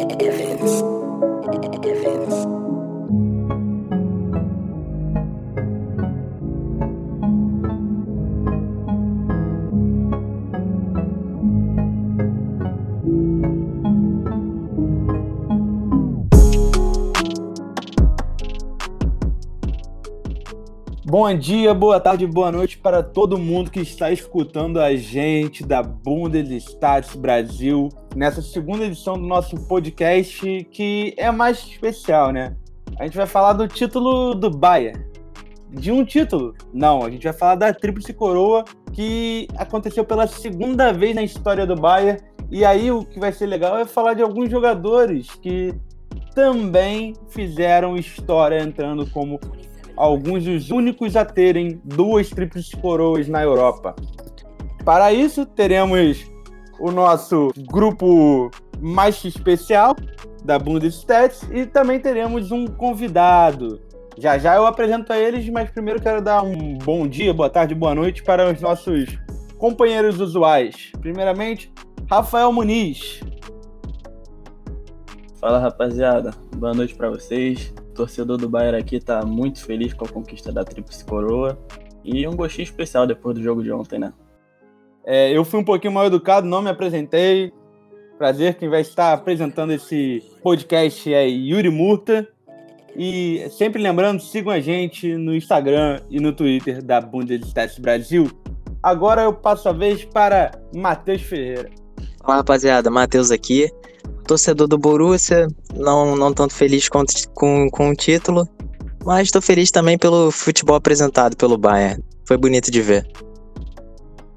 if Bom dia, boa tarde, boa noite para todo mundo que está escutando a gente da Bundesstadt Brasil nessa segunda edição do nosso podcast que é mais especial, né? A gente vai falar do título do Bayern. De um título? Não, a gente vai falar da Tríplice Coroa que aconteceu pela segunda vez na história do Bayern. E aí o que vai ser legal é falar de alguns jogadores que também fizeram história entrando como alguns dos únicos a terem duas tríplices coroas na Europa. Para isso, teremos o nosso grupo mais especial da Bundesstadt e também teremos um convidado. Já já eu apresento a eles, mas primeiro quero dar um bom dia, boa tarde, boa noite para os nossos companheiros usuais. Primeiramente, Rafael Muniz. Fala rapaziada, boa noite para vocês torcedor do Bayern aqui tá muito feliz com a conquista da Tríplice Coroa e um gostinho especial depois do jogo de ontem, né? É, eu fui um pouquinho mal educado, não me apresentei. Prazer, quem vai estar apresentando esse podcast é Yuri Murta. E sempre lembrando, sigam a gente no Instagram e no Twitter da Bundesliga Brasil. Agora eu passo a vez para Matheus Ferreira. Fala rapaziada, Matheus aqui torcedor do Borussia, não, não tanto feliz com, com, com o título, mas estou feliz também pelo futebol apresentado pelo Bayern. Foi bonito de ver.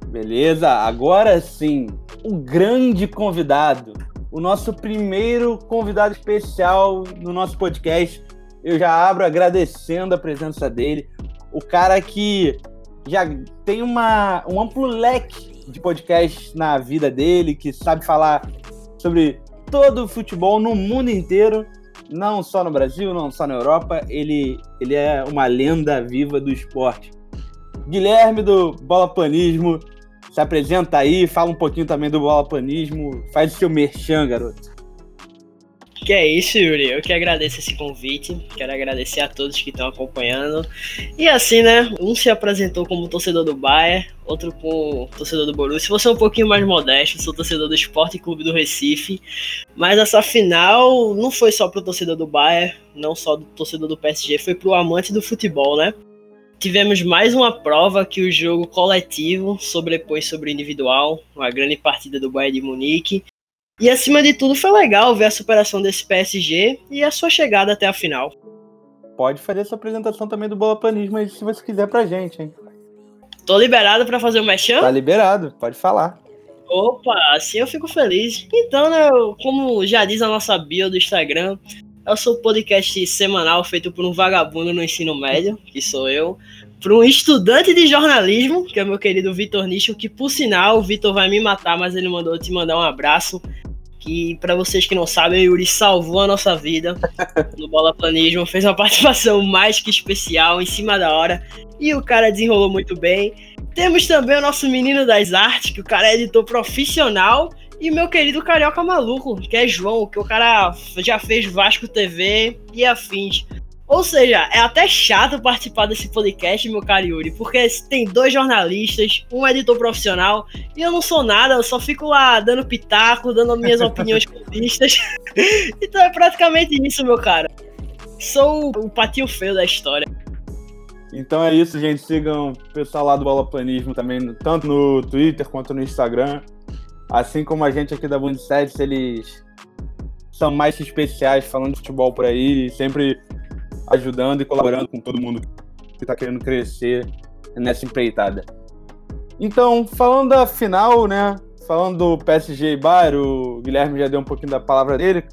Beleza, agora sim, o grande convidado, o nosso primeiro convidado especial no nosso podcast. Eu já abro agradecendo a presença dele, o cara que já tem uma, um amplo leque de podcasts na vida dele, que sabe falar sobre todo o futebol no mundo inteiro, não só no Brasil, não só na Europa. Ele, ele é uma lenda viva do esporte. Guilherme do Bola Planismo se apresenta aí, fala um pouquinho também do Bola Planismo, faz o seu merchan, garoto. Que é isso, Yuri. Eu que agradeço esse convite. Quero agradecer a todos que estão acompanhando. E assim, né? Um se apresentou como torcedor do Bayern, outro como torcedor do Borussia. Você é um pouquinho mais modesto, sou torcedor do Esporte Clube do Recife. Mas essa final não foi só pro torcedor do Bayern, não só do torcedor do PSG, foi pro amante do futebol, né? Tivemos mais uma prova que o jogo coletivo sobrepõe sobre o individual, uma grande partida do Bayern de Munique. E acima de tudo foi legal ver a superação desse PSG e a sua chegada até a final. Pode fazer essa apresentação também do Bola Panismo aí se você quiser pra gente, hein? Tô liberado para fazer o mexão? Tá liberado, pode falar. Opa, assim eu fico feliz. Então, né, como já diz a nossa bio do Instagram, eu sou um podcast semanal feito por um vagabundo no ensino médio, que sou eu, por um estudante de jornalismo, que é meu querido Vitor Nicho, que por sinal o Vitor vai me matar, mas ele mandou te mandar um abraço que para vocês que não sabem, o Yuri salvou a nossa vida no Bola Planismo, fez uma participação mais que especial, em cima da hora, e o cara desenrolou muito bem. Temos também o nosso menino das artes, que o cara é editor profissional, e meu querido Carioca Maluco, que é João, que o cara já fez Vasco TV e afins. Ou seja, é até chato participar desse podcast, meu caro Yuri, porque tem dois jornalistas, um editor profissional, e eu não sou nada, eu só fico lá dando pitaco, dando minhas opiniões clubistas. então é praticamente isso, meu cara. Sou o patinho feio da história. Então é isso, gente. Sigam o pessoal lá do Bola Planismo também, tanto no Twitter quanto no Instagram. Assim como a gente aqui da Bundesliga, eles são mais especiais falando de futebol por aí, sempre ajudando e colaborando com todo mundo que está querendo crescer nessa empreitada. Então, falando da final, né? Falando do PSG e Bayern, o Guilherme já deu um pouquinho da palavra dele.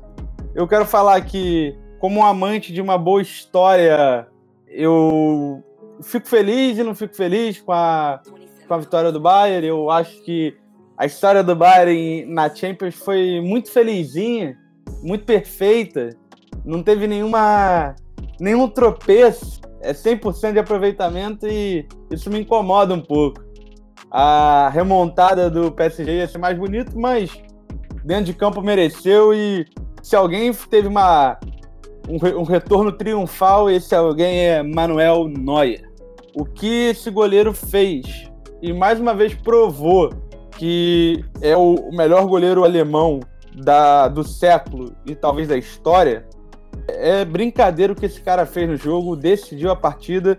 Eu quero falar que, como um amante de uma boa história, eu fico feliz e não fico feliz com a, com a vitória do Bayern. Eu acho que a história do Bayern na Champions foi muito felizinha, muito perfeita. Não teve nenhuma nenhum tropeço, é 100% de aproveitamento e isso me incomoda um pouco. A remontada do PSG ia ser mais bonito, mas dentro de campo mereceu e se alguém teve uma, um, um retorno triunfal, esse alguém é Manuel Neuer. O que esse goleiro fez e mais uma vez provou que é o melhor goleiro alemão da, do século e talvez da história, é brincadeira o que esse cara fez no jogo, decidiu a partida.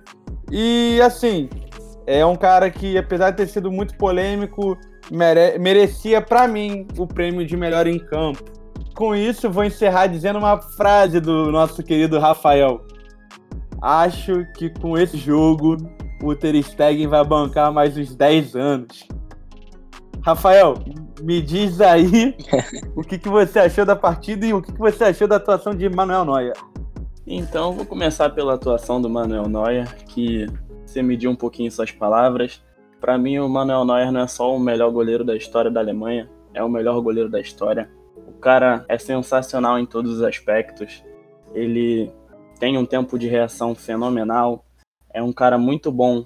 E assim, é um cara que, apesar de ter sido muito polêmico, mere merecia para mim o prêmio de melhor em campo. Com isso, vou encerrar dizendo uma frase do nosso querido Rafael. Acho que com esse jogo o Ter Stegen vai bancar mais uns 10 anos. Rafael, me diz aí o que, que você achou da partida e o que, que você achou da atuação de Manuel Neuer. Então, vou começar pela atuação do Manuel Neuer, que você mediu um pouquinho suas palavras. Para mim, o Manuel Neuer não é só o melhor goleiro da história da Alemanha, é o melhor goleiro da história. O cara é sensacional em todos os aspectos. Ele tem um tempo de reação fenomenal. É um cara muito bom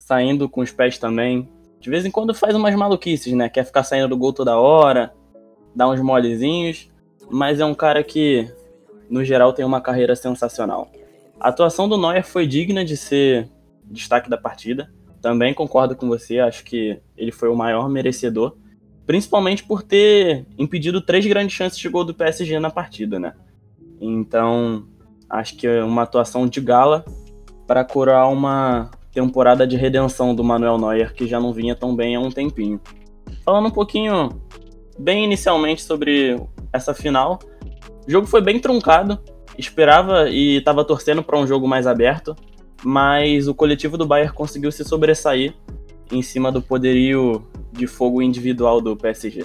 saindo com os pés também. De vez em quando faz umas maluquices, né? Quer ficar saindo do gol toda hora, dá uns molezinhos, mas é um cara que, no geral, tem uma carreira sensacional. A atuação do Neuer foi digna de ser destaque da partida. Também concordo com você, acho que ele foi o maior merecedor, principalmente por ter impedido três grandes chances de gol do PSG na partida, né? Então, acho que é uma atuação de gala para curar uma temporada de redenção do Manuel Neuer, que já não vinha tão bem há um tempinho. Falando um pouquinho, bem inicialmente, sobre essa final, o jogo foi bem truncado, esperava e estava torcendo para um jogo mais aberto, mas o coletivo do Bayern conseguiu se sobressair em cima do poderio de fogo individual do PSG.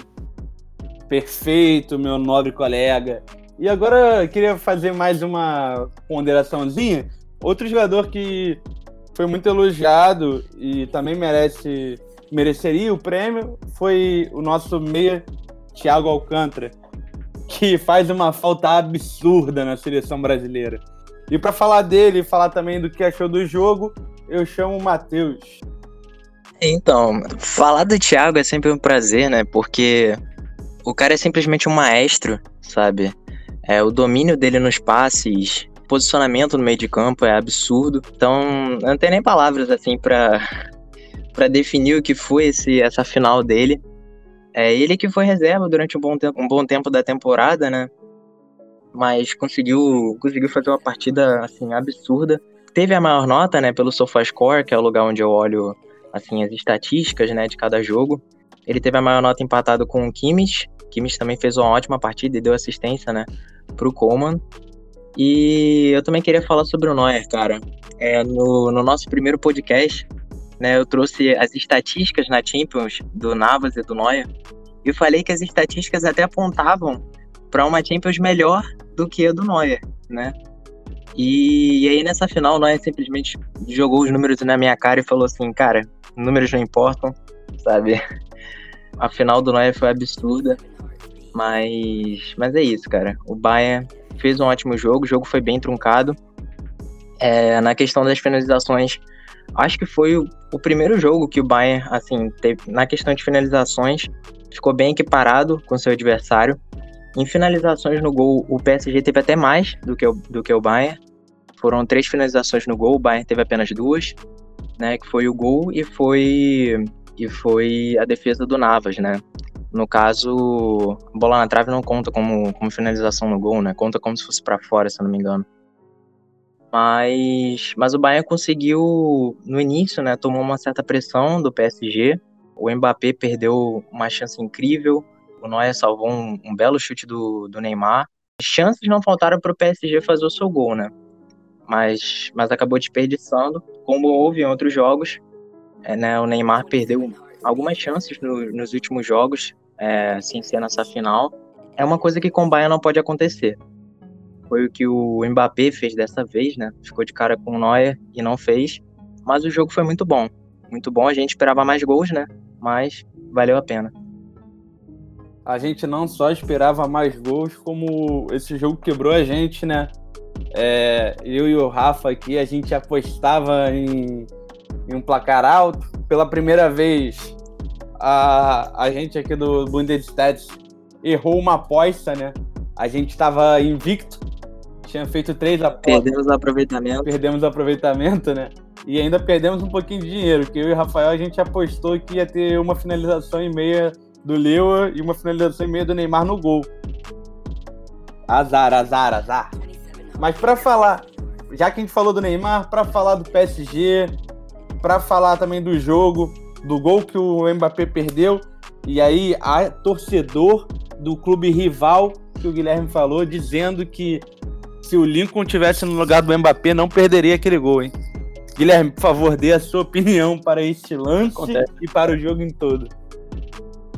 Perfeito, meu nobre colega. E agora eu queria fazer mais uma ponderaçãozinha. Outro jogador que foi muito elogiado e também merece mereceria o prêmio foi o nosso meia Thiago Alcântara, que faz uma falta absurda na seleção brasileira. E para falar dele e falar também do que achou do jogo, eu chamo o Matheus. Então, falar do Thiago é sempre um prazer, né? Porque o cara é simplesmente um maestro, sabe? É, o domínio dele nos passes, posicionamento no meio de campo é absurdo. Então, não tem nem palavras assim para para definir o que foi esse, essa final dele. É ele que foi reserva durante um bom tempo, um bom tempo da temporada, né? mas conseguiu, conseguiu fazer uma partida assim absurda. Teve a maior nota, né, pelo SofaScore, que é o lugar onde eu olho assim as estatísticas, né, de cada jogo. Ele teve a maior nota empatado com o Kimmich. Kimmich também fez uma ótima partida e deu assistência, né, pro Coleman. E eu também queria falar sobre o Neuer, cara. É, no, no nosso primeiro podcast, né, eu trouxe as estatísticas na Champions do Navas e do Neuer. E falei que as estatísticas até apontavam para uma Champions melhor do que a do Neuer, né? E, e, aí nessa final o Neuer simplesmente jogou os números na minha cara e falou assim, cara, números não importam, sabe? A final do Neuer foi absurda, mas, mas é isso, cara. O Bayern fez um ótimo jogo, o jogo foi bem truncado. É, na questão das finalizações, acho que foi o, o primeiro jogo que o Bayern, assim, teve, na questão de finalizações, ficou bem equiparado com seu adversário. Em finalizações no gol, o PSG teve até mais do que o, do que o Bayern. Foram três finalizações no gol, o Bayern teve apenas duas, né? Que foi o gol e foi e foi a defesa do Navas, né? No caso, bola na trave não conta como, como finalização no gol, né? Conta como se fosse para fora, se eu não me engano. Mas, mas o Bayern conseguiu no início, né? Tomou uma certa pressão do PSG. O Mbappé perdeu uma chance incrível o Neuer salvou um, um belo chute do, do Neymar. Chances não faltaram para o PSG fazer o seu gol, né? Mas, mas acabou desperdiçando, como houve em outros jogos. É, né, o Neymar perdeu algumas chances no, nos últimos jogos, é, sem ser nessa final. É uma coisa que com o Bayern não pode acontecer. Foi o que o Mbappé fez dessa vez, né? Ficou de cara com o Neuer e não fez. Mas o jogo foi muito bom. Muito bom. A gente esperava mais gols, né? Mas valeu a pena a gente não só esperava mais gols, como esse jogo quebrou a gente, né? É, eu e o Rafa aqui, a gente apostava em, em, um placar alto. Pela primeira vez, a, a gente aqui do Bundesstadt errou uma aposta, né? A gente estava invicto, tinha feito três apostas, Perdemos o aproveitamento. perdemos o aproveitamento, né? E ainda perdemos um pouquinho de dinheiro, que eu e o Rafael a gente apostou que ia ter uma finalização e meia do Lewa e uma finalização e meia do Neymar no gol. Azar, azar, azar. Mas pra falar, já que a gente falou do Neymar, pra falar do PSG, pra falar também do jogo, do gol que o Mbappé perdeu, e aí a torcedor do clube rival que o Guilherme falou, dizendo que se o Lincoln tivesse no lugar do Mbappé, não perderia aquele gol, hein? Guilherme, por favor, dê a sua opinião para este lance Acontece. e para o jogo em todo.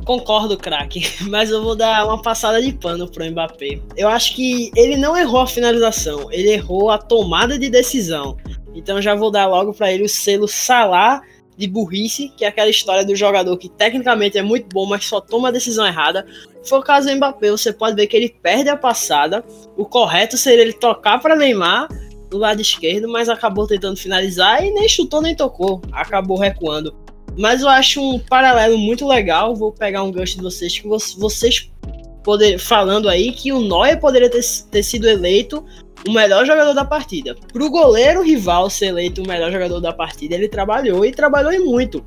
Concordo, craque, mas eu vou dar uma passada de pano pro Mbappé. Eu acho que ele não errou a finalização, ele errou a tomada de decisão. Então já vou dar logo pra ele o selo Salah de burrice, que é aquela história do jogador que tecnicamente é muito bom, mas só toma a decisão errada. Foi o caso do Mbappé, você pode ver que ele perde a passada. O correto seria ele tocar para Neymar do lado esquerdo, mas acabou tentando finalizar e nem chutou nem tocou, acabou recuando. Mas eu acho um paralelo muito legal. Vou pegar um gancho de vocês que vo- vocês poder, falando aí que o Neuer poderia ter, ter sido eleito o melhor jogador da partida. Para o goleiro rival ser eleito o melhor jogador da partida, ele trabalhou e trabalhou e muito.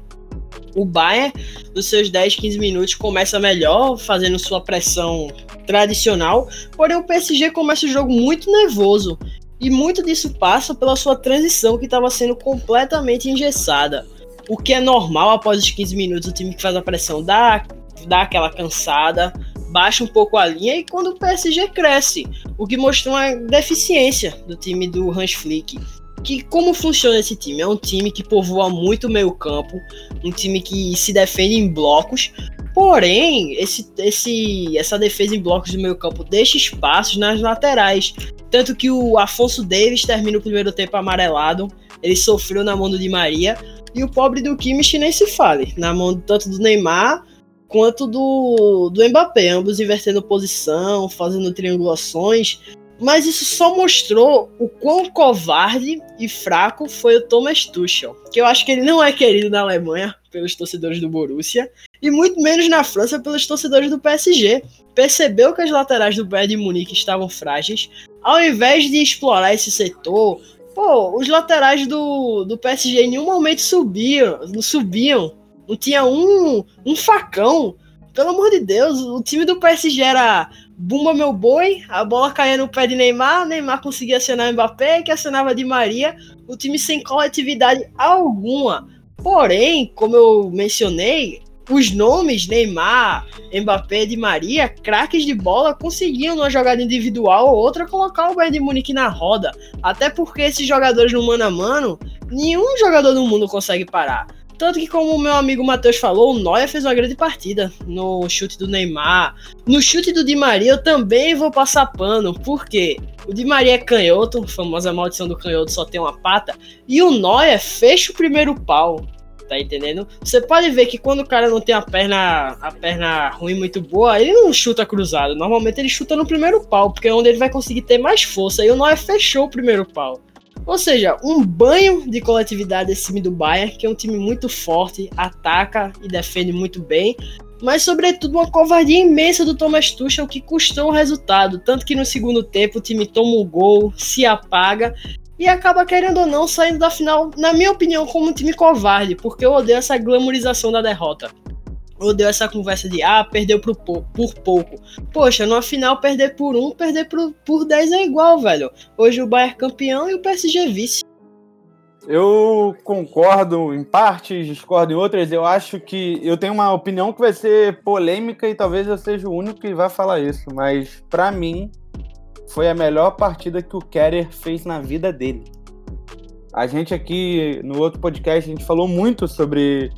O Bayern, nos seus 10, 15 minutos, começa melhor, fazendo sua pressão tradicional, porém o PSG começa o jogo muito nervoso. E muito disso passa pela sua transição que estava sendo completamente engessada. O que é normal após os 15 minutos, o time que faz a pressão dá, dá aquela cansada, baixa um pouco a linha e quando o PSG cresce, o que mostrou uma deficiência do time do Hans Flick. Que como funciona esse time? É um time que povoa muito o meio campo, um time que se defende em blocos, porém esse, esse, essa defesa em blocos do meio campo deixa espaços nas laterais. Tanto que o Afonso Davis termina o primeiro tempo amarelado, ele sofreu na mão do Di Maria, e o pobre do Kimmich nem se fale, na mão tanto do Neymar quanto do, do Mbappé, ambos invertendo posição, fazendo triangulações. Mas isso só mostrou o quão covarde e fraco foi o Thomas Tuchel, que eu acho que ele não é querido na Alemanha pelos torcedores do Borussia e muito menos na França pelos torcedores do PSG. Percebeu que as laterais do Bayern de Munique estavam frágeis, ao invés de explorar esse setor, pô, os laterais do, do PSG em nenhum momento subiam, subiam, não tinha um, um facão. Pelo amor de Deus, o time do PSG era Bumba meu boi, a bola caía no pé de Neymar, Neymar conseguia acionar Mbappé, que acionava de Maria, o time sem coletividade alguma. Porém, como eu mencionei, os nomes Neymar, Mbappé e Di Maria, craques de bola, conseguiam numa jogada individual ou outra colocar o Bayern de Munique na roda. Até porque esses jogadores no mano a mano, nenhum jogador do mundo consegue parar. Tanto que, como o meu amigo Matheus falou, o Neuer fez uma grande partida no chute do Neymar. No chute do Di Maria, eu também vou passar pano, porque o Di Maria é canhoto, famosa maldição do canhoto só tem uma pata, e o Neuer fecha o primeiro pau. Tá entendendo? Você pode ver que quando o cara não tem a perna, a perna ruim muito boa, ele não chuta cruzado. Normalmente ele chuta no primeiro pau, porque é onde ele vai conseguir ter mais força. E o Neuer fechou o primeiro pau. Ou seja, um banho de coletividade desse time do Bayern, que é um time muito forte, ataca e defende muito bem, mas sobretudo uma covardia imensa do Thomas Tuchel que custou o resultado, tanto que no segundo tempo o time toma o gol, se apaga e acaba querendo ou não saindo da final, na minha opinião, como um time covarde, porque eu odeio essa glamorização da derrota. Eu odeio essa conversa de ah, perdeu por, por pouco. Poxa, numa final perder por um, perder por, por 10 é igual, velho. Hoje o Bayern campeão e o PSG vice. Eu concordo em partes, discordo em outras. Eu acho que eu tenho uma opinião que vai ser polêmica e talvez eu seja o único que vai falar isso, mas pra mim foi a melhor partida que o Keller fez na vida dele. A gente aqui no outro podcast a gente falou muito sobre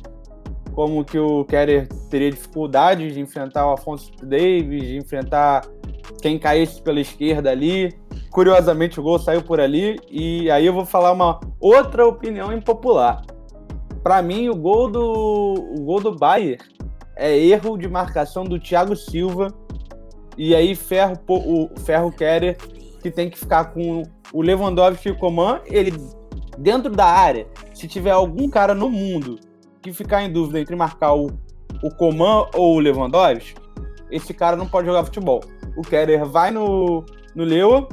como que o Keller teria dificuldade de enfrentar o Afonso Davis, de enfrentar quem caísse pela esquerda ali. Curiosamente, o gol saiu por ali. E aí eu vou falar uma outra opinião impopular. Para mim, o gol do, o gol do Bayern é erro de marcação do Thiago Silva. E aí ferro o Ferro Kerer, que tem que ficar com o Lewandowski e o Coman, ele dentro da área. Se tiver algum cara no mundo que ficar em dúvida entre marcar o, o Coman ou o Lewandowski, esse cara não pode jogar futebol. o Keller vai no, no Lewa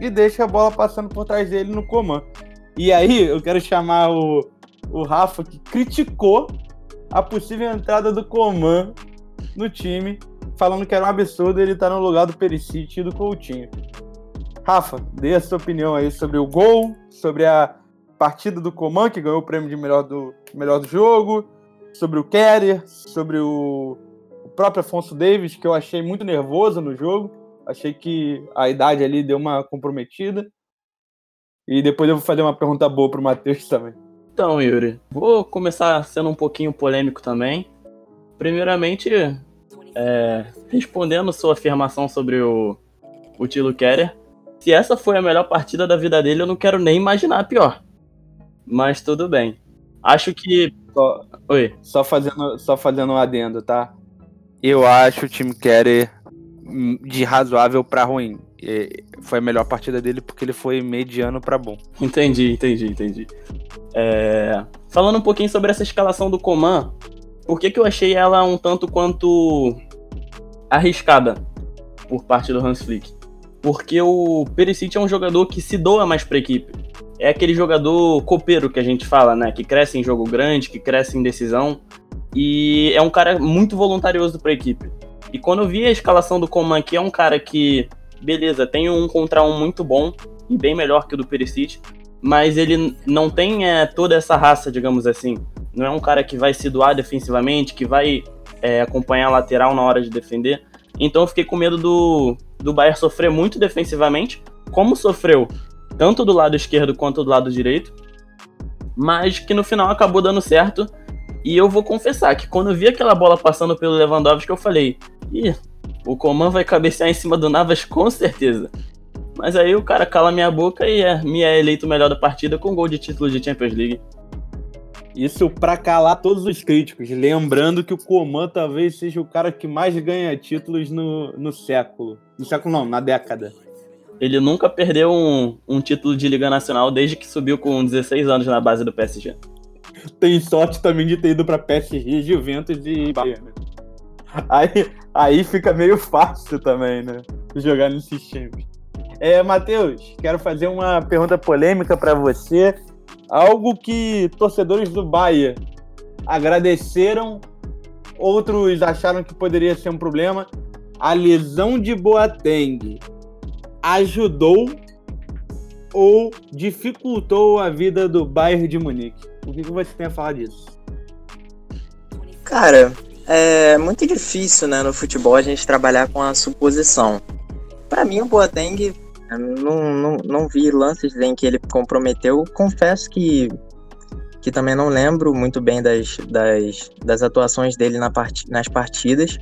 e deixa a bola passando por trás dele no Coman. E aí eu quero chamar o, o Rafa, que criticou a possível entrada do Coman no time, falando que era um absurdo ele estar no lugar do Perisic e do Coutinho. Rafa, dê a sua opinião aí sobre o gol, sobre a partida do Coman, que ganhou o prêmio de melhor do, melhor do jogo, sobre o Keller, sobre o, o próprio Afonso Davis, que eu achei muito nervoso no jogo. Achei que a idade ali deu uma comprometida. E depois eu vou fazer uma pergunta boa pro Matheus também. Então, Yuri, vou começar sendo um pouquinho polêmico também. Primeiramente, é, respondendo sua afirmação sobre o, o Tilo Keller, se essa foi a melhor partida da vida dele, eu não quero nem imaginar a pior. Mas tudo bem. Acho que. Só, Oi. só fazendo, só fazendo um adendo, tá? Eu acho o time Keller hum, de razoável pra ruim. E Foi a melhor partida dele porque ele foi mediano pra bom. Entendi, entendi, entendi. É, Falando um pouquinho sobre essa escalação do Coman, por que, que eu achei ela um tanto quanto arriscada por parte do Hans Flick? Porque o Perisic é um jogador que se doa mais pra equipe. É aquele jogador copeiro que a gente fala, né? Que cresce em jogo grande, que cresce em decisão. E é um cara muito voluntarioso pra equipe. E quando eu vi a escalação do Coman, que é um cara que, beleza, tem um contra um muito bom e bem melhor que o do Perisic, mas ele não tem é, toda essa raça, digamos assim. Não é um cara que vai se doar defensivamente, que vai é, acompanhar a lateral na hora de defender. Então eu fiquei com medo do, do Bayern sofrer muito defensivamente, como sofreu tanto do lado esquerdo quanto do lado direito, mas que no final acabou dando certo. E eu vou confessar que quando eu vi aquela bola passando pelo Lewandowski, eu falei: ih, o Coman vai cabecear em cima do Navas com certeza. Mas aí o cara cala minha boca e é, me é eleito o melhor da partida com gol de título de Champions League. Isso pra calar todos os críticos. Lembrando que o Coman talvez seja o cara que mais ganha títulos no, no século. No século não, na década. Ele nunca perdeu um, um título de Liga Nacional desde que subiu com 16 anos na base do PSG. Tem sorte também de ter ido pra PSG, Juventus e Bayern. Aí, aí fica meio fácil também, né? Jogar nesses times. É, Matheus, quero fazer uma pergunta polêmica pra você. Algo que torcedores do Bahia agradeceram, outros acharam que poderia ser um problema. A lesão de Boateng ajudou ou dificultou a vida do Bayern de Munique? O que, que você tem a falar disso? Cara, é muito difícil, né, no futebol a gente trabalhar com a suposição. Pra mim, o Boateng, não, não, não vi lances em que ele comprometeu. Confesso que, que também não lembro muito bem das, das, das atuações dele na part, nas partidas,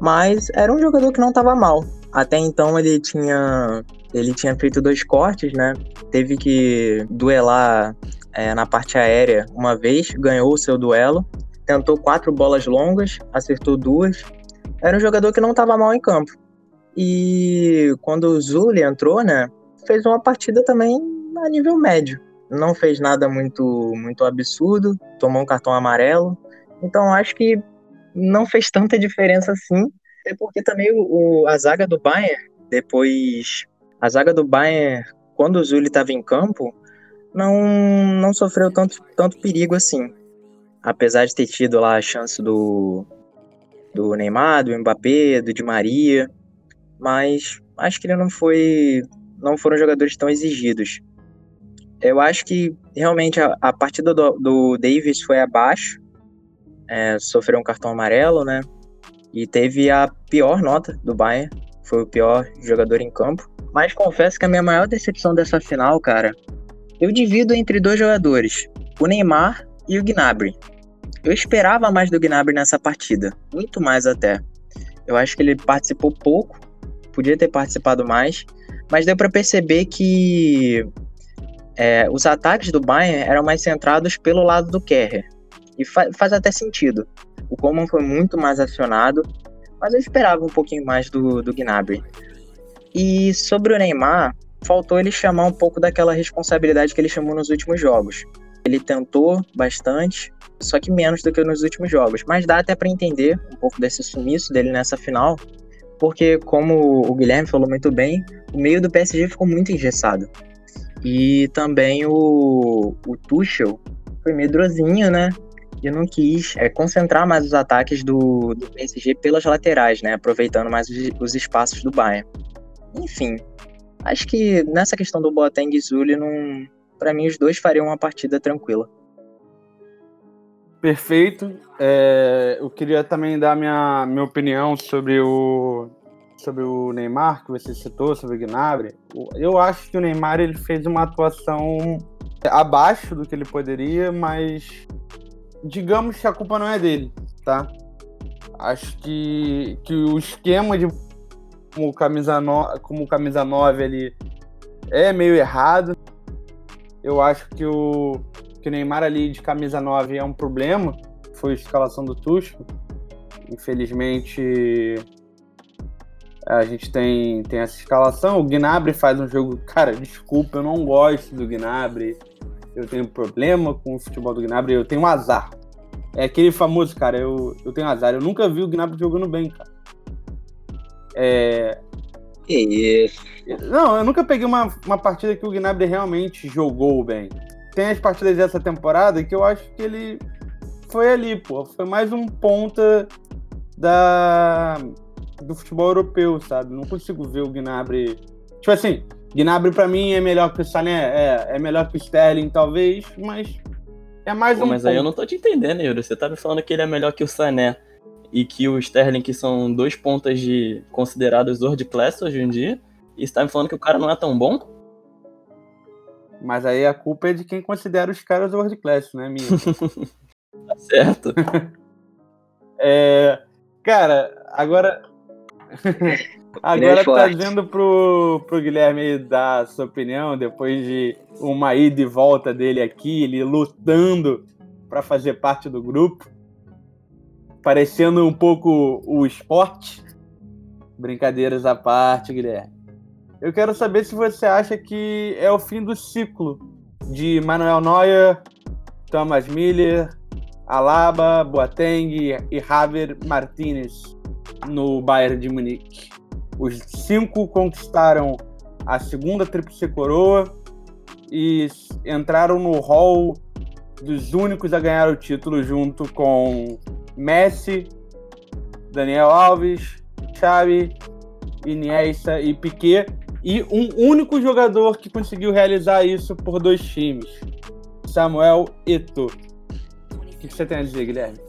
mas era um jogador que não estava mal. Até então ele tinha ele tinha feito dois cortes, né? Teve que duelar é, na parte aérea uma vez, ganhou o seu duelo, tentou quatro bolas longas, acertou duas. Era um jogador que não estava mal em campo. E quando o Zully entrou, né? Fez uma partida também a nível médio. Não fez nada muito muito absurdo, tomou um cartão amarelo. Então acho que não fez tanta diferença assim. Até porque também o, o- a zaga do Bayern, depois. A zaga do Bayern, quando o Zully estava em campo, não, não sofreu tanto, tanto perigo assim. Apesar de ter tido lá a chance do, do Neymar, do Mbappé, do Di Maria. Mas acho que ele não foi. Não foram jogadores tão exigidos. Eu acho que realmente a, a partida do, do Davis foi abaixo. É, sofreu um cartão amarelo, né? E teve a pior nota do Bayern. Foi o pior jogador em campo. Mas confesso que a minha maior decepção dessa final, cara, eu divido entre dois jogadores, o Neymar e o Gnabry. Eu esperava mais do Gnabry nessa partida, muito mais até. Eu acho que ele participou pouco, podia ter participado mais, mas deu para perceber que é, os ataques do Bayern eram mais centrados pelo lado do Kerrer. E fa faz até sentido. O Coman foi muito mais acionado, mas eu esperava um pouquinho mais do, do Gnabry. E sobre o Neymar, faltou ele chamar um pouco daquela responsabilidade que ele chamou nos últimos jogos. Ele tentou bastante, só que menos do que nos últimos jogos. Mas dá até para entender um pouco desse sumiço dele nessa final, porque, como o Guilherme falou muito bem, o meio do PSG ficou muito engessado. E também o, o Tuchel foi medrosinho, né? E não quis é, concentrar mais os ataques do, do PSG pelas laterais, né? Aproveitando mais os, os espaços do Bayern. Enfim, acho que nessa questão do Boateng e Zulli, não, para mim os dois fariam uma partida tranquila. Perfeito. É, eu queria também dar minha, minha opinião sobre o, sobre o Neymar, que você citou, sobre o Gnabry. Eu acho que o Neymar ele fez uma atuação abaixo do que ele poderia, mas digamos que a culpa não é dele, tá? Acho que, que o esquema de como camisa, no, como camisa 9 ali é meio errado. Eu acho que o, que Neymar ali de camisa 9 é um problema. Foi a escalação do Tuchel. Infelizmente, a gente tem, tem essa escalação. O Gnabry faz um jogo. Cara, desculpa, eu não gosto do Gnabry. Eu tenho problema com o futebol do Gnabry. Eu tenho um azar. É aquele famoso, cara, eu, eu tenho azar. Eu nunca vi o Gnabry jogando bem, cara. É. isso. Não, eu nunca peguei uma, uma partida que o Gnabry realmente jogou bem. Tem as partidas dessa temporada que eu acho que ele foi ali, pô. Foi mais um ponta da do futebol europeu, sabe? Não consigo ver o Gnabry. Tipo assim, Gnabry para mim é melhor que o Sané, é, é melhor que o Sterling, talvez, mas é mais Pô, um. mas ponto. aí eu não tô te entendendo, Yuri. Você tá me falando que ele é melhor que o Sané e que o Sterling, que são dois pontas de considerados world class hoje em dia, e você tá me falando que o cara não é tão bom? Mas aí a culpa é de quem considera os caras world class, né, minha? Tá certo. é, cara, agora Agora trazendo pro, pro Guilherme dar sua opinião, depois de uma ida e volta dele aqui, ele lutando para fazer parte do grupo, parecendo um pouco o esporte. Brincadeiras à parte, Guilherme. Eu quero saber se você acha que é o fim do ciclo de Manuel Neuer, Thomas Miller, Alaba, Boateng e Javier Martinez no Bayern de Munique. Os cinco conquistaram a segunda tríplice coroa e entraram no hall dos únicos a ganhar o título junto com Messi, Daniel Alves, Xavi, Iniesta e Piquet e um único jogador que conseguiu realizar isso por dois times, Samuel Eto'o. O que você tem a dizer, Guilherme?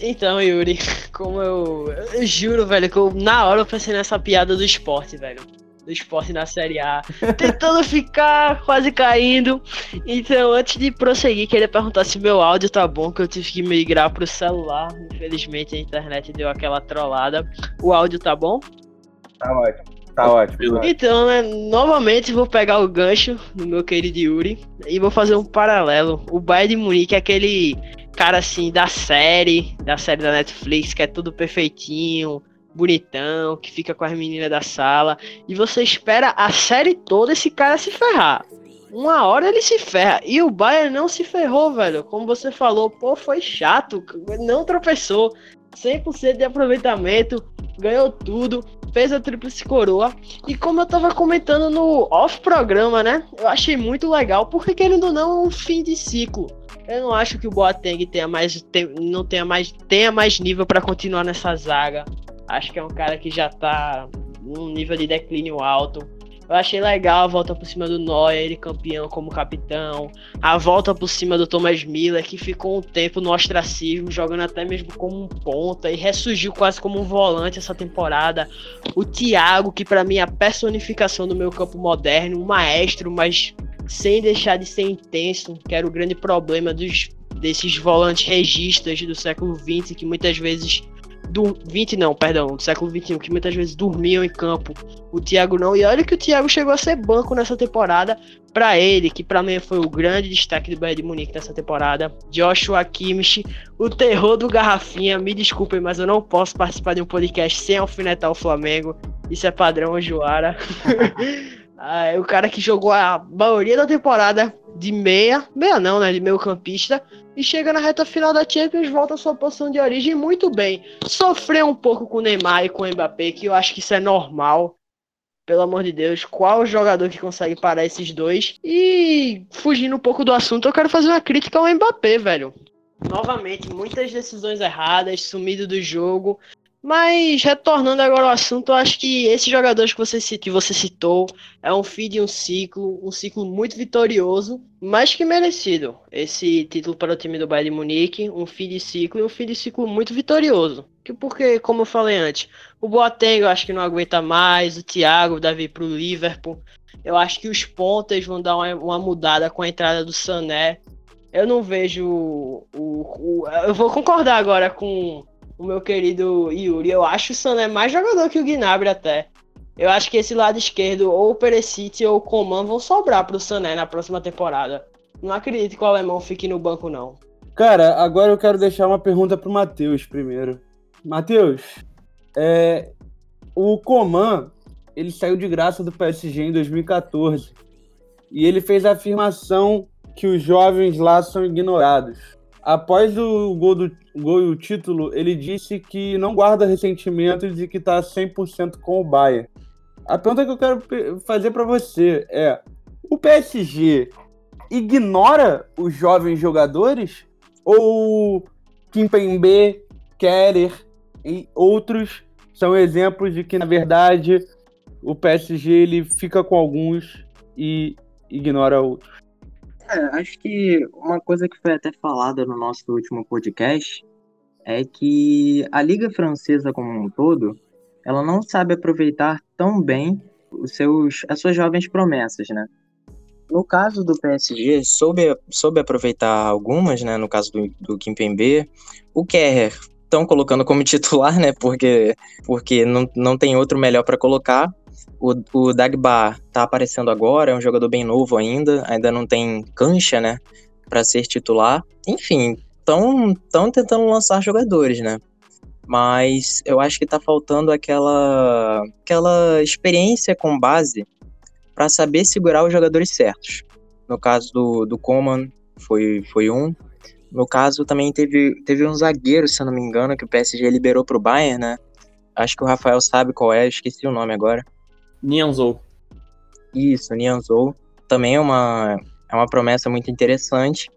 Então, Yuri, como eu, eu juro, velho, que eu, na hora eu pensei nessa piada do esporte, velho. Do esporte na Série A. Tentando ficar quase caindo. Então, antes de prosseguir, queria perguntar se meu áudio tá bom, que eu tive que migrar pro celular. Infelizmente a internet deu aquela trollada. O áudio tá bom? Tá ótimo. Tá ótimo. tá. Então, né, novamente vou pegar o gancho do meu querido Yuri e vou fazer um paralelo. O Bayern de Munique é aquele cara assim da série, da série da Netflix, que é tudo perfeitinho, bonitão, que fica com as meninas da sala, e você espera a série toda esse cara se ferrar. Uma hora ele se ferra. E o Bayern não se ferrou, velho. Como você falou, pô, foi chato. Não tropeçou. 100% de aproveitamento. Ganhou tudo. Fez a tríplice coroa. E como eu tava comentando no off-programa, né? Eu achei muito legal. Porque querendo ou não, é um fim de ciclo. Eu não acho que o Boateng tenha mais, não tenha mais, tenha mais nível pra continuar nessa zaga. Acho que é um cara que já tá num nível de declínio alto. Eu achei legal a volta por cima do Neuer, ele campeão como capitão. A volta por cima do Thomas Miller, que ficou um tempo no ostracismo, jogando até mesmo como um ponta e ressurgiu quase como um volante essa temporada. O Thiago, que pra mim é a personificação do meu campo moderno, um maestro, mas sem deixar de ser intenso, que era o grande problema dos, desses volantes registas do século XX, que muitas vezes. Do 20 não, perdão, do século XXI, que muitas vezes dormiam em campo. O Thiago não. E olha que o Thiago chegou a ser banco nessa temporada. Pra ele, que pra mim foi o grande destaque do Bayern de Munique nessa temporada. Joshua Kimmich, o terror do Garrafinha. Me desculpem, mas eu não posso participar de um podcast sem alfinetar o Flamengo. Isso é padrão Joara. É o cara que jogou a maioria da temporada de meia, meia não, né? De meio campista. E chega na reta final da Champions, volta à sua posição de origem muito bem. Sofreu um pouco com o Neymar e com o Mbappé, que eu acho que isso é normal. Pelo amor de Deus, qual jogador que consegue parar esses dois? E fugindo um pouco do assunto, eu quero fazer uma crítica ao Mbappé, velho. Novamente, muitas decisões erradas, sumido do jogo. Mas retornando agora ao assunto, eu acho que esses jogadores que você, que você citou é um fim de um ciclo, um ciclo muito vitorioso, mais que merecido. Esse título para o time do Bayern de Munique, um fim de ciclo e um fim de ciclo muito vitorioso. Que porque, como eu falei antes, o Boateng eu acho que não aguenta mais, o Thiago deve ir para o Liverpool. Eu acho que os pontas vão dar uma, uma mudada com a entrada do Sané. Eu não vejo o, o eu vou concordar agora com o meu querido Yuri. Eu acho o Sané mais jogador que o Gnabry até. Eu acho que esse lado esquerdo, ou o Perisic ou o Coman vão sobrar pro Sané na próxima temporada. Não acredito que o alemão fique no banco, não. Cara, agora eu quero deixar uma pergunta pro Matheus primeiro. Matheus, é, o Coman, ele saiu de graça do PSG em 2014. E ele fez a afirmação que os jovens lá são ignorados. Após o gol do gol e o título, ele disse que não guarda ressentimentos e que está 100% com o Bayern. A pergunta que eu quero fazer para você é: o PSG ignora os jovens jogadores ou Kimpembe, Kerer e outros são exemplos de que na verdade o PSG ele fica com alguns e ignora outros? É, acho que uma coisa que foi até falada no nosso último podcast é que a liga francesa como um todo, ela não sabe aproveitar tão bem os seus, as suas jovens promessas, né? No caso do PSG, soube, soube aproveitar algumas, né? No caso do, do Kimpembe, o Kerrer estão colocando como titular, né? Porque, porque não, não tem outro melhor para colocar. O, o Dagba tá aparecendo agora, é um jogador bem novo ainda, ainda não tem cancha, né? Para ser titular. Enfim, estão tão tentando lançar jogadores, né? Mas eu acho que tá faltando aquela, aquela experiência com base para saber segurar os jogadores certos. No caso do, do Coman, foi, foi um. No caso, também teve, teve um zagueiro, se eu não me engano, que o PSG liberou pro Bayern, né? Acho que o Rafael sabe qual é, esqueci o nome agora. Nianzou. Isso, Nianzou. Também é uma, é uma promessa muito interessante.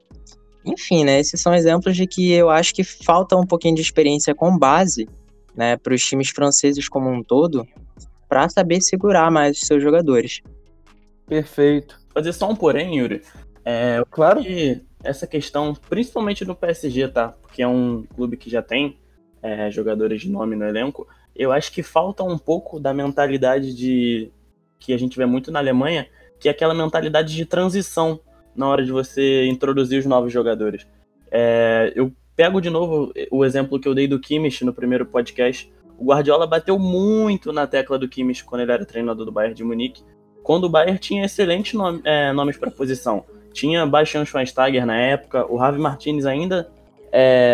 Enfim, né? Esses são exemplos de que eu acho que falta um pouquinho de experiência com base, né, para os times franceses como um todo, para saber segurar mais os seus jogadores. Perfeito. Fazer só um porém, Yuri. É, claro que essa questão, principalmente no PSG, tá? Porque é um clube que já tem é, jogadores de nome no elenco. Eu acho que falta um pouco da mentalidade de que a gente vê muito na Alemanha, que é aquela mentalidade de transição na hora de você introduzir os novos jogadores. É, eu pego de novo o exemplo que eu dei do Kimmich no primeiro podcast. O Guardiola bateu muito na tecla do Kimmich quando ele era treinador do Bayern de Munique, quando o Bayern tinha excelentes nome, é, nomes para posição. Tinha Bastian Schweinsteiger na época, o Javi Martinez ainda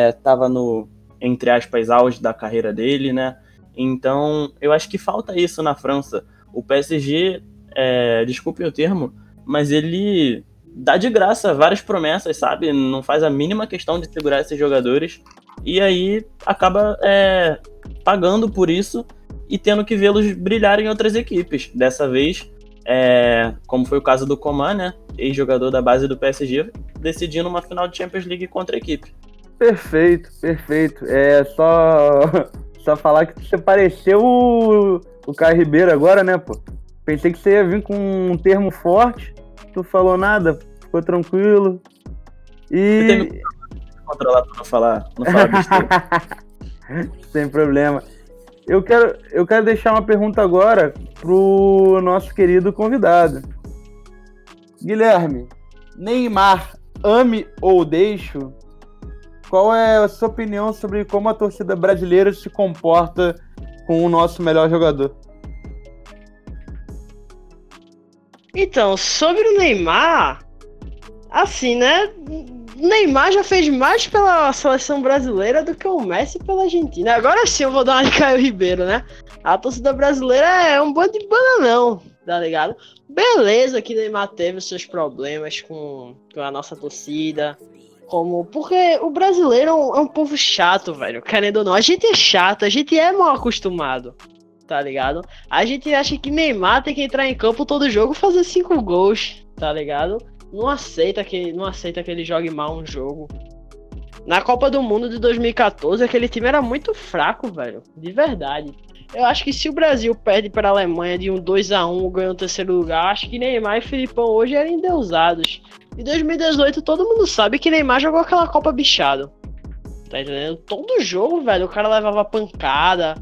estava é, no, entre aspas, auge da carreira dele, né? Então, eu acho que falta isso na França. O PSG, é, desculpe o termo, mas ele dá de graça várias promessas, sabe? Não faz a mínima questão de segurar esses jogadores. E aí acaba é, pagando por isso e tendo que vê-los brilhar em outras equipes. Dessa vez, é, como foi o caso do Coman, né? Ex-jogador da base do PSG, decidindo uma final de Champions League contra a equipe. Perfeito, perfeito. É só, só falar que você pareceu o, o Caio Ribeiro agora, né, pô? Pensei que você ia vir com um termo forte, tu falou nada, ficou tranquilo. E. Controlar pra não falar, não falar besteira. Sem problema. Eu quero, eu quero deixar uma pergunta agora pro nosso querido convidado. Guilherme, Neymar, ame ou deixo? Qual é a sua opinião sobre como a torcida brasileira se comporta com o nosso melhor jogador? Então, sobre o Neymar, assim, né? Neymar já fez mais pela seleção brasileira do que o Messi pela Argentina. Agora sim eu vou dar uma de Caio Ribeiro, né? A torcida brasileira é um bando de bananão. tá ligado? Beleza que Neymar teve os seus problemas com, com a nossa torcida. Como. Porque o brasileiro é um, é um povo chato, velho. Querendo ou não. A gente é chato, a gente é mal acostumado. Tá ligado? A gente acha que Neymar tem que entrar em campo todo jogo fazer cinco gols, tá ligado? Não aceita que, não aceita que ele jogue mal um jogo. Na Copa do Mundo de 2014, aquele time era muito fraco, velho. De verdade. Eu acho que se o Brasil perde para a Alemanha de um 2 a 1 ganhando o terceiro lugar, acho que Neymar e Filipão hoje eram endeusados. Em 2018, todo mundo sabe que Neymar jogou aquela Copa bichado. Tá entendendo? Todo jogo, velho, o cara levava pancada,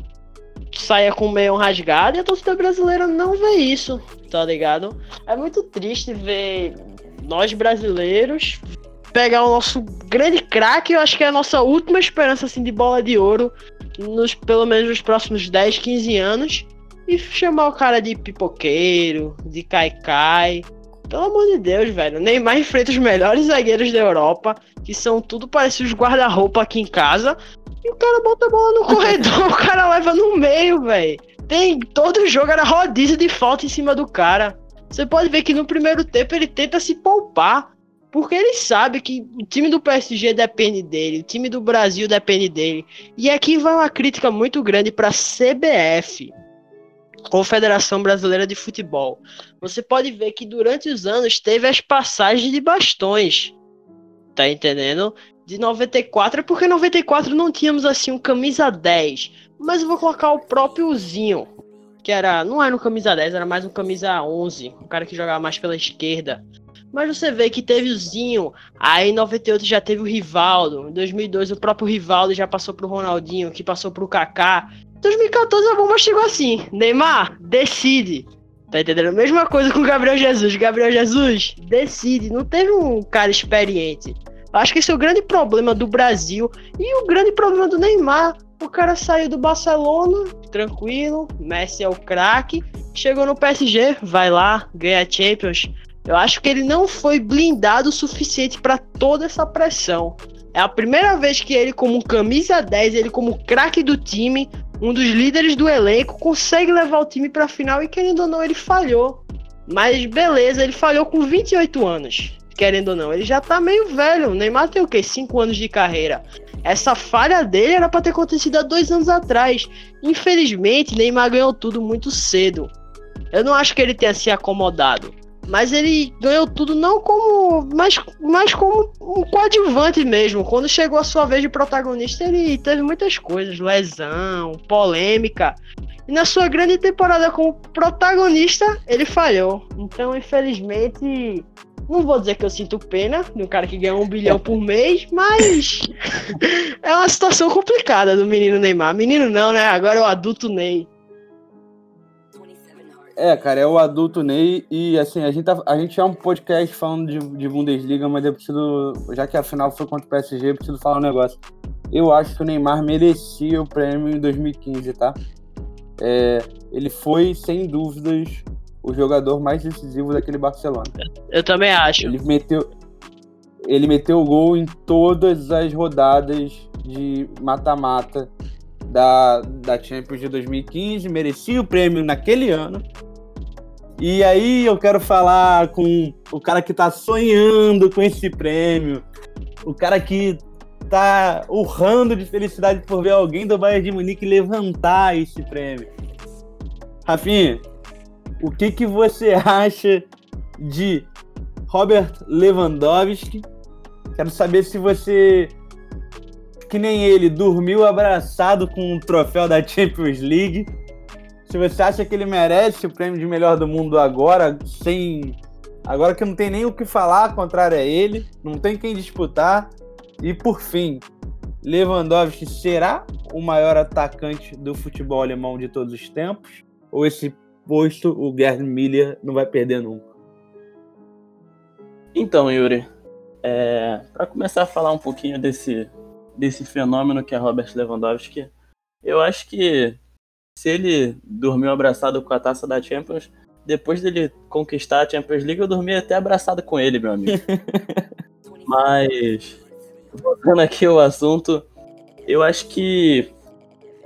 saia com o meião rasgado e a torcida brasileira não vê isso, tá ligado? É muito triste ver nós brasileiros pegar o nosso grande craque, eu acho que é a nossa última esperança assim de bola de ouro nos pelo menos nos próximos 10, 15 anos e chamar o cara de pipoqueiro, de caicai. Pelo amor de Deus, velho. Neymar enfrenta os melhores zagueiros da Europa, que são tudo parecidos guarda-roupa aqui em casa. E o cara bota a bola no corredor, o cara leva no meio, velho. Tem todo jogo era rodízio de falta em cima do cara. Você pode ver que no primeiro tempo ele tenta se poupar. Porque ele sabe que o time do PSG depende dele, o time do Brasil depende dele. E aqui vai uma crítica muito grande para a CBF, Confederação Brasileira de Futebol. Você pode ver que durante os anos teve as passagens de bastões. Tá entendendo? De 94, é porque 94 não tínhamos assim um camisa 10. Mas eu vou colocar o própriozinho, que era, não era um camisa 10, era mais um camisa 11, um cara que jogava mais pela esquerda. Mas você vê que teve o Zinho, aí em 98 já teve o Rivaldo, em 2002 o próprio Rivaldo já passou pro Ronaldinho, que passou pro Kaká. Em 2014 a bomba chegou assim: Neymar, decide. Tá entendendo? Mesma coisa com o Gabriel Jesus. Gabriel Jesus, decide. Não teve um cara experiente. Acho que esse é o grande problema do Brasil e o grande problema do Neymar. O cara saiu do Barcelona, tranquilo, Messi é o craque, chegou no PSG, vai lá, ganha Champions, eu acho que ele não foi blindado o suficiente para toda essa pressão. É a primeira vez que ele, como camisa 10, ele como craque do time, um dos líderes do elenco, consegue levar o time para a final e querendo ou não ele falhou. Mas beleza, ele falhou com 28 anos. Querendo ou não, ele já tá meio velho. O Neymar tem o quê? 5 anos de carreira. Essa falha dele era para ter acontecido há dois anos atrás. Infelizmente, Neymar ganhou tudo muito cedo. Eu não acho que ele tenha se acomodado. Mas ele ganhou tudo não como. Mas, mas como um coadjuvante mesmo. Quando chegou a sua vez de protagonista, ele teve muitas coisas, lesão, polêmica. E na sua grande temporada como protagonista, ele falhou. Então, infelizmente, não vou dizer que eu sinto pena de um cara que ganha um bilhão por mês, mas é uma situação complicada do menino Neymar. Menino não, né? Agora é o adulto Ney. É, cara, é o adulto Ney e assim, a gente, tá, a gente é um podcast falando de, de Bundesliga, mas eu preciso, já que a final foi contra o PSG, eu preciso falar um negócio. Eu acho que o Neymar merecia o prêmio em 2015, tá? É, ele foi, sem dúvidas, o jogador mais decisivo daquele Barcelona. Eu também acho. Ele meteu, ele meteu o gol em todas as rodadas de mata-mata da, da Champions de 2015, merecia o prêmio naquele ano. E aí eu quero falar com o cara que tá sonhando com esse prêmio, o cara que tá urrando de felicidade por ver alguém do Bayern de Munique levantar esse prêmio. Rafinha, o que, que você acha de Robert Lewandowski? Quero saber se você, que nem ele, dormiu abraçado com o um troféu da Champions League se você acha que ele merece o prêmio de melhor do mundo agora, sem. Agora que não tem nem o que falar, contrário a ele, não tem quem disputar. E por fim, Lewandowski será o maior atacante do futebol alemão de todos os tempos? Ou esse posto o Gerd Miller não vai perder nunca? Então, Yuri, é, para começar a falar um pouquinho desse, desse fenômeno que é Robert Lewandowski, eu acho que se ele dormiu abraçado com a taça da Champions, depois dele conquistar a Champions League, eu dormi até abraçado com ele, meu amigo. Mas, voltando aqui ao assunto, eu acho que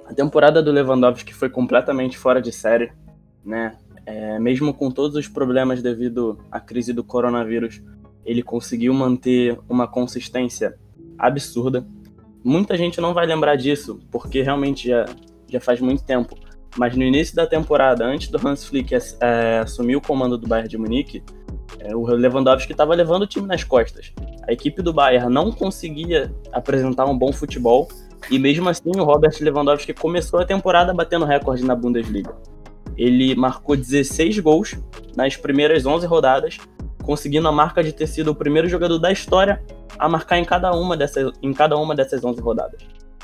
a temporada do Lewandowski foi completamente fora de série, né? É, mesmo com todos os problemas devido à crise do coronavírus, ele conseguiu manter uma consistência absurda. Muita gente não vai lembrar disso, porque realmente já, já faz muito tempo. Mas no início da temporada, antes do Hans Flick é, assumir o comando do Bayern de Munique, é, o Lewandowski estava levando o time nas costas. A equipe do Bayern não conseguia apresentar um bom futebol e mesmo assim o Robert Lewandowski começou a temporada batendo recorde na Bundesliga. Ele marcou 16 gols nas primeiras 11 rodadas, conseguindo a marca de ter sido o primeiro jogador da história a marcar em cada uma dessas, em cada uma dessas 11 rodadas.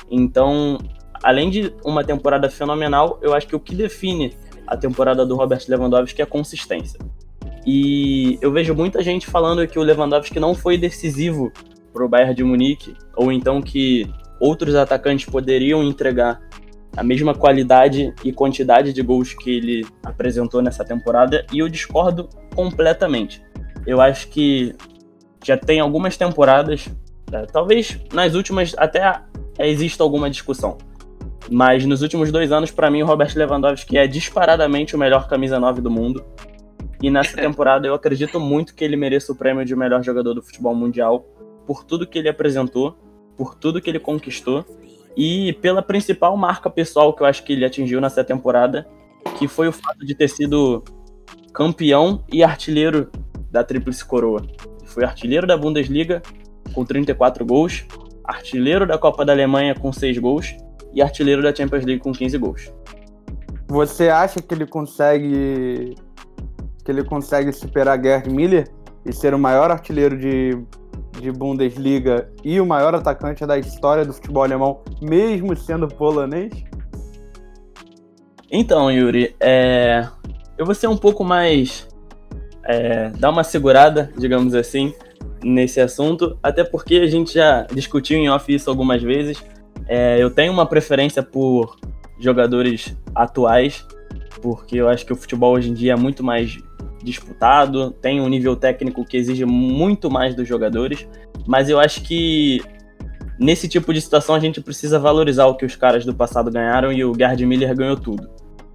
Então, além de uma temporada fenomenal, eu acho que o que define a temporada do Robert Lewandowski é a consistência. E eu vejo muita gente falando que o Lewandowski não foi decisivo para o Bayern de Munique, ou então que outros atacantes poderiam entregar a mesma qualidade e quantidade de gols que ele apresentou nessa temporada, e eu discordo completamente. Eu acho que já tem algumas temporadas, né, talvez nas últimas até exista alguma discussão, mas nos últimos dois anos, para mim, o Robert Lewandowski é disparadamente o melhor camisa 9 do mundo. E nessa temporada eu acredito muito que ele mereça o prêmio de melhor jogador do futebol mundial por tudo que ele apresentou, por tudo que ele conquistou e pela principal marca pessoal que eu acho que ele atingiu nessa temporada, que foi o fato de ter sido campeão e artilheiro da Tríplice Coroa. Foi artilheiro da Bundesliga com 34 gols, artilheiro da Copa da Alemanha com 6 gols e artilheiro da Champions League com 15 gols. Você acha que ele consegue que ele consegue superar Gerd Miller e ser o maior artilheiro de, de Bundesliga e o maior atacante da história do futebol alemão, mesmo sendo polonês? Então, Yuri, é... eu vou ser um pouco mais. É... dar uma segurada, digamos assim, nesse assunto, até porque a gente já discutiu em off isso algumas vezes. É... eu tenho uma preferência por jogadores atuais, porque eu acho que o futebol hoje em dia é muito mais disputado, tem um nível técnico que exige muito mais dos jogadores, mas eu acho que nesse tipo de situação a gente precisa valorizar o que os caras do passado ganharam e o Gerd Miller ganhou tudo.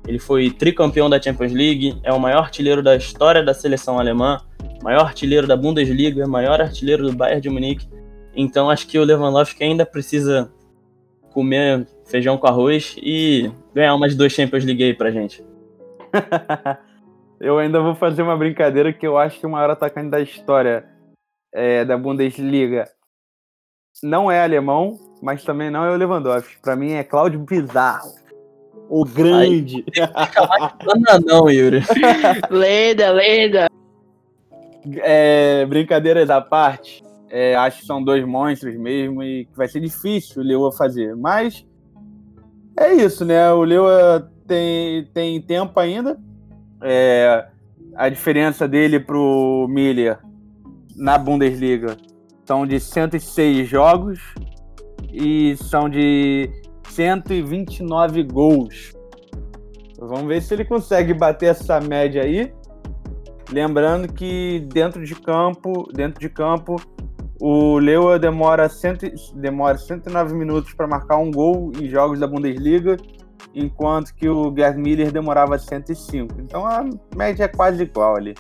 Ele foi tricampeão da Champions League, é o maior artilheiro da história da seleção alemã, maior artilheiro da Bundesliga, maior artilheiro do Bayern de Munique. Então acho que o Lewandowski ainda precisa comer feijão com arroz e ganhar umas duas Champions League aí pra gente. Eu ainda vou fazer uma brincadeira que eu acho que o maior atacante da história é, da Bundesliga não é alemão, mas também não é o Lewandowski. Para mim é Cláudio Pizarro. O grande. Não, não, Yuri. lenda, lenda. É, brincadeiras à parte, é, acho que são dois monstros mesmo e que vai ser difícil o Lewa fazer. Mas é isso, né? O Lewa tem, tem tempo ainda é, a diferença dele pro Miller na Bundesliga são de 106 jogos e são de 129 gols. Vamos ver se ele consegue bater essa média aí. Lembrando que dentro de campo, dentro de campo, o Leua demora, cento, demora 109 minutos para marcar um gol em jogos da Bundesliga enquanto que o Gerd Miller demorava 105. Então a média é quase igual ali.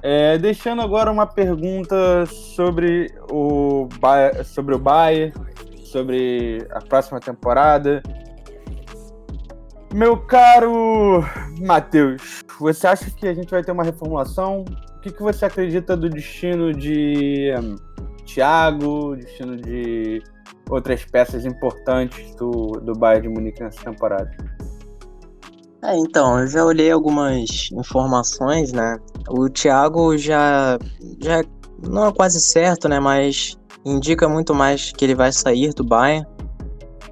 É, deixando agora uma pergunta sobre o, sobre o Bayern, sobre a próxima temporada. Meu caro Matheus, você acha que a gente vai ter uma reformulação? O que, que você acredita do destino de um, Thiago, destino de outras peças importantes do, do Bayern de Munique nessa temporada? É, então, eu já olhei algumas informações, né? O Thiago já, já não é quase certo, né? Mas indica muito mais que ele vai sair do Bayern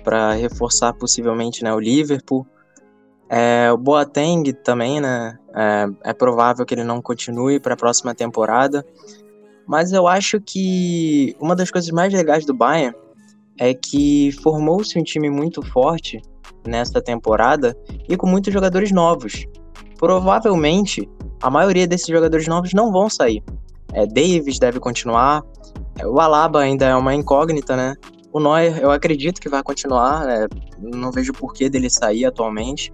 para reforçar possivelmente né, o Liverpool. É, o Boateng também, né? É, é provável que ele não continue para a próxima temporada. Mas eu acho que uma das coisas mais legais do Bayern é que formou-se um time muito forte nesta temporada e com muitos jogadores novos. Provavelmente a maioria desses jogadores novos não vão sair. É, Davis deve continuar, é, o Alaba ainda é uma incógnita, né? O Neuer eu acredito que vai continuar, né? não vejo porquê dele sair atualmente.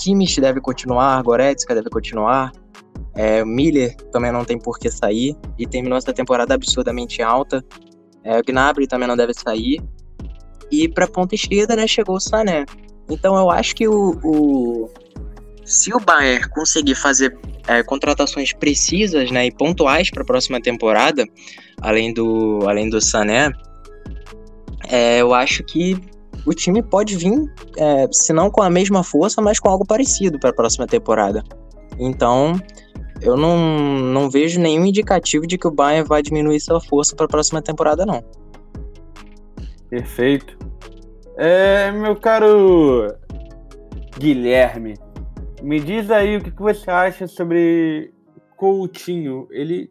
Kimmich deve continuar, Goretzka deve continuar, é, Miller também não tem por que sair e terminou essa temporada absurdamente alta. É, Gnabry também não deve sair. E para ponta esquerda, né, chegou o Sané. Então eu acho que o, o se o Bayern conseguir fazer é, contratações precisas, né, e pontuais para a próxima temporada, além do além do Sané, é, eu acho que o time pode vir, é, se não com a mesma força, mas com algo parecido para a próxima temporada. Então, eu não, não vejo nenhum indicativo de que o Bayern vai diminuir sua força para a próxima temporada, não. Perfeito. É, meu caro Guilherme, me diz aí o que, que você acha sobre Coutinho. Ele,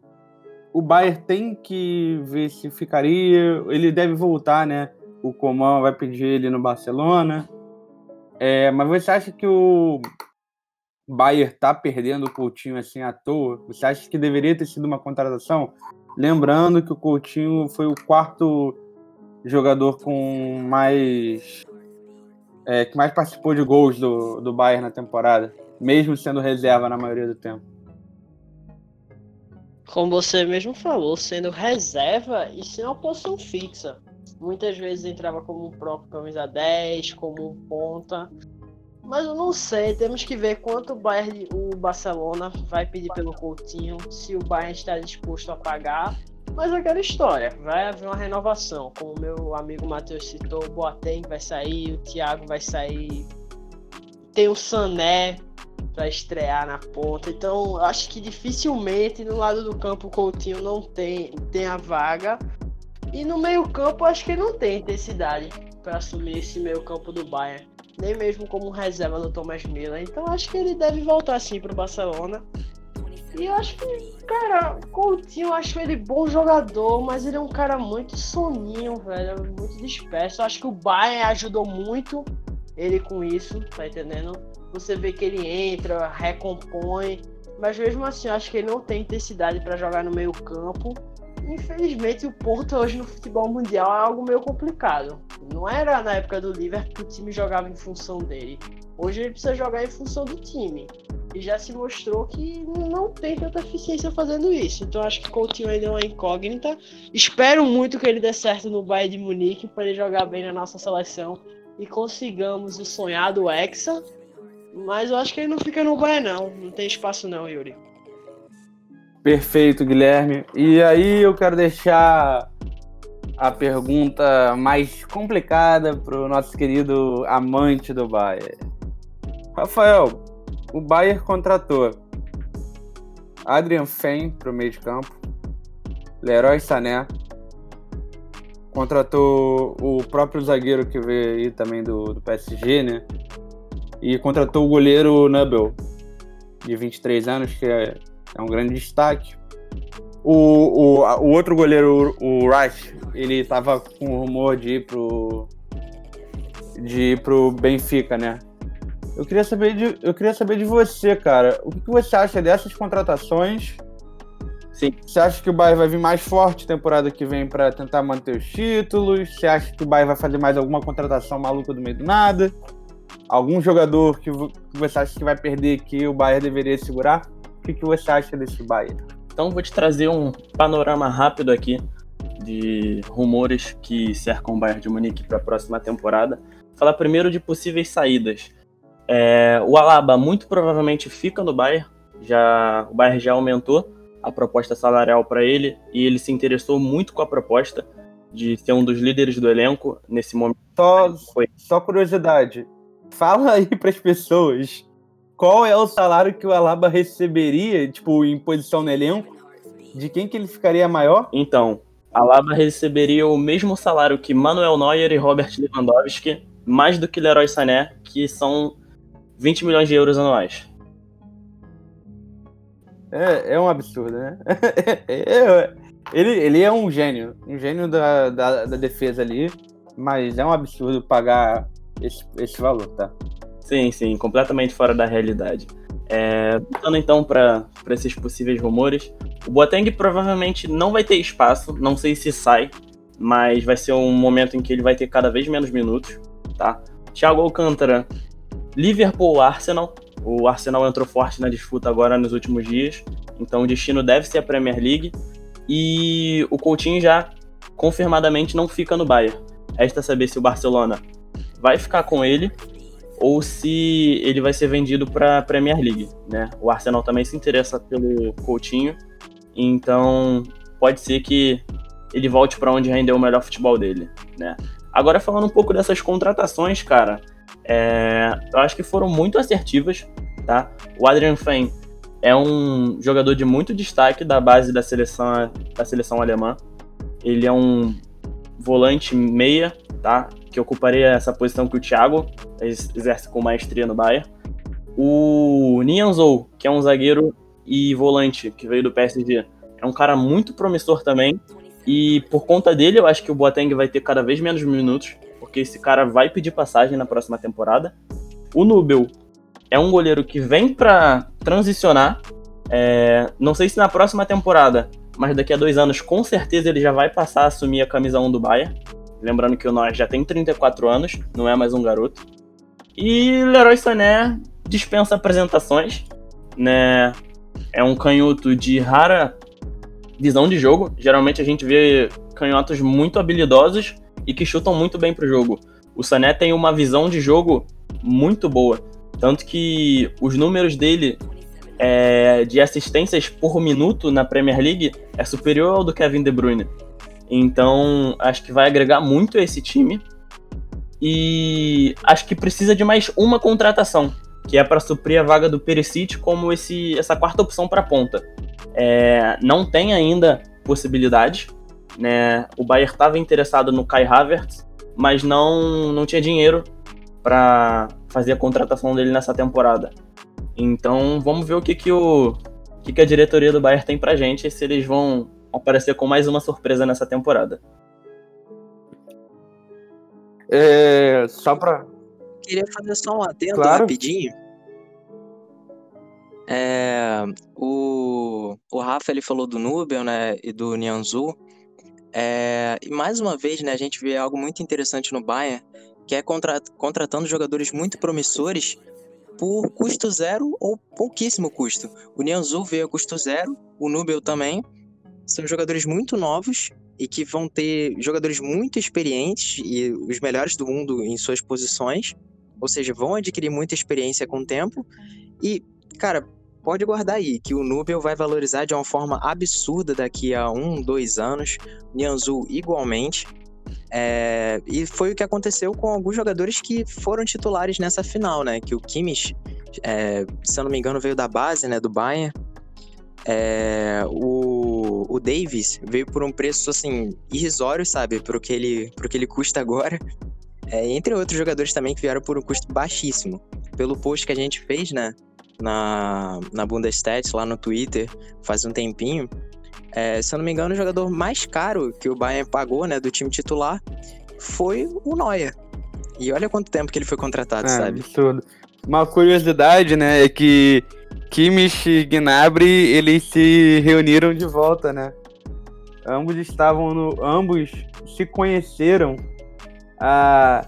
o Bayern tem que ver se ficaria. Ele deve voltar, né? O Coman vai pedir ele no Barcelona. É, mas você acha que o Bayern tá perdendo o Coutinho assim à toa? Você acha que deveria ter sido uma contratação? Lembrando que o Coutinho foi o quarto jogador com mais é, que mais participou de gols do, do Bayern na temporada, mesmo sendo reserva na maioria do tempo. Como você mesmo falou, sendo reserva e sem uma posição fixa. Muitas vezes entrava como um próprio camisa 10, como um ponta. Mas eu não sei, temos que ver quanto o Bayern, o Barcelona vai pedir pelo Coutinho, se o Bayern está disposto a pagar. Mas aquela história, vai haver uma renovação. Como o meu amigo Matheus citou, o Boateng vai sair, o Thiago vai sair. Tem o Sané para estrear na ponta. Então, acho que dificilmente no lado do campo o Coutinho não tem, tem a vaga. E no meio-campo, acho que ele não tem intensidade para assumir esse meio-campo do Bayern nem mesmo como reserva do Thomas Miller. Então acho que ele deve voltar sim pro Barcelona. E eu acho que, cara, Coutinho, eu acho ele bom jogador, mas ele é um cara muito soninho, velho, muito disperso. Eu acho que o Bayern ajudou muito ele com isso, tá entendendo? Você vê que ele entra, recompõe, mas mesmo assim, eu acho que ele não tem intensidade para jogar no meio campo. Infelizmente, o Porto hoje no futebol mundial é algo meio complicado. Não era na época do Liverpool que o time jogava em função dele. Hoje ele precisa jogar em função do time. E já se mostrou que não tem tanta eficiência fazendo isso. Então acho que Coutinho ainda é uma incógnita. Espero muito que ele dê certo no Bayern de Munique para ele jogar bem na nossa seleção e consigamos o sonhado Hexa. Mas eu acho que ele não fica no Bayern não. Não tem espaço não, Yuri. Perfeito, Guilherme. E aí eu quero deixar a pergunta mais complicada para o nosso querido amante do Bayern. Rafael, o Bayern contratou Adrian Fein para o meio de campo, Leroy Sané, contratou o próprio zagueiro que veio aí também do, do PSG, né? E contratou o goleiro Nubel, de 23 anos, que é é um grande destaque. O, o, o outro goleiro, o Rush, ele tava com o rumor de ir pro. de ir pro Benfica, né? Eu queria saber de, eu queria saber de você, cara. O que, que você acha dessas contratações? Sim. Você acha que o Bayern vai vir mais forte temporada que vem para tentar manter os títulos? Você acha que o Bayern vai fazer mais alguma contratação maluca do meio do nada? Algum jogador que você acha que vai perder que o Bayern deveria segurar? O que, que você acha desse Bayern? Então vou te trazer um panorama rápido aqui de rumores que cercam o Bayern de Munique para a próxima temporada. Falar primeiro de possíveis saídas. É, o Alaba muito provavelmente fica no Bayern. Já, o Bayern já aumentou a proposta salarial para ele e ele se interessou muito com a proposta de ser um dos líderes do elenco nesse momento. Só, só curiosidade, fala aí para as pessoas qual é o salário que o Alaba receberia, tipo, em posição no elenco? De quem que ele ficaria maior? Então, Alaba receberia o mesmo salário que Manuel Neuer e Robert Lewandowski, mais do que Leroy Sané, que são 20 milhões de euros anuais. É, é um absurdo, né? É, é, ele, ele é um gênio, um gênio da, da, da defesa ali, mas é um absurdo pagar esse, esse valor, tá? Sim, sim, completamente fora da realidade. É, voltando então para esses possíveis rumores, o Boateng provavelmente não vai ter espaço, não sei se sai, mas vai ser um momento em que ele vai ter cada vez menos minutos, tá? Thiago Alcântara Liverpool Arsenal. O Arsenal entrou forte na disputa agora nos últimos dias, então o destino deve ser a Premier League. E o Coutinho já confirmadamente não fica no Bayern. Resta saber se o Barcelona vai ficar com ele ou se ele vai ser vendido para a Premier League, né? O Arsenal também se interessa pelo Coutinho, então pode ser que ele volte para onde rendeu o melhor futebol dele, né? Agora falando um pouco dessas contratações, cara, é, eu acho que foram muito assertivas, tá? O Adrian Fein é um jogador de muito destaque da base da seleção, da seleção alemã. Ele é um volante meia, tá? Que ocuparia essa posição que o Thiago exerce com maestria no Bayern. O Nianzou, que é um zagueiro e volante que veio do PSG, é um cara muito promissor também. E por conta dele, eu acho que o Boateng vai ter cada vez menos minutos, porque esse cara vai pedir passagem na próxima temporada. O Nubel é um goleiro que vem para transicionar. É, não sei se na próxima temporada, mas daqui a dois anos, com certeza ele já vai passar a assumir a camisa 1 do Bayern. Lembrando que o Neuer já tem 34 anos, não é mais um garoto. E Leroy Sané dispensa apresentações, né? É um canhoto de rara visão de jogo. Geralmente a gente vê canhotos muito habilidosos e que chutam muito bem pro jogo. O Sané tem uma visão de jogo muito boa. Tanto que os números dele é, de assistências por minuto na Premier League é superior ao do Kevin De Bruyne. Então, acho que vai agregar muito a esse time. E acho que precisa de mais uma contratação, que é para suprir a vaga do Perisic como esse, essa quarta opção para ponta. É, não tem ainda possibilidade. Né? O Bayern estava interessado no Kai Havertz, mas não, não tinha dinheiro para fazer a contratação dele nessa temporada. Então vamos ver o que, que, o, que, que a diretoria do Bayern tem pra gente se eles vão aparecer com mais uma surpresa nessa temporada. É, só pra. Queria fazer só um adendo Claro. rapidinho. É, o, o Rafa ele falou do Nubel, né, e do Nianzu. É, e mais uma vez, né, a gente vê algo muito interessante no Bayern, que é contra- contratando jogadores muito promissores por custo zero ou pouquíssimo custo. O Nianzu veio a custo zero, o Nubel também. São jogadores muito novos e que vão ter jogadores muito experientes e os melhores do mundo em suas posições. Ou seja, vão adquirir muita experiência com o tempo. E, cara, pode guardar aí que o Nubel vai valorizar de uma forma absurda daqui a um, dois anos. Nianzu igualmente. É, e foi o que aconteceu com alguns jogadores que foram titulares nessa final, né? Que o Kimmich, é, se eu não me engano, veio da base, né? Do Bayern. É, o, o Davis veio por um preço, assim, irrisório, sabe? Pro que ele, pro que ele custa agora. É, entre outros jogadores também que vieram por um custo baixíssimo. Pelo post que a gente fez, né? Na, na Bundestats, lá no Twitter, faz um tempinho. É, se eu não me engano, o jogador mais caro que o Bayern pagou, né, do time titular, foi o Neuer. E olha quanto tempo que ele foi contratado, É, sabe? absurdo. Uma curiosidade, né, é que Kimmich e Gnabry, eles se reuniram de volta, né? Ambos estavam no... Ambos se conheceram há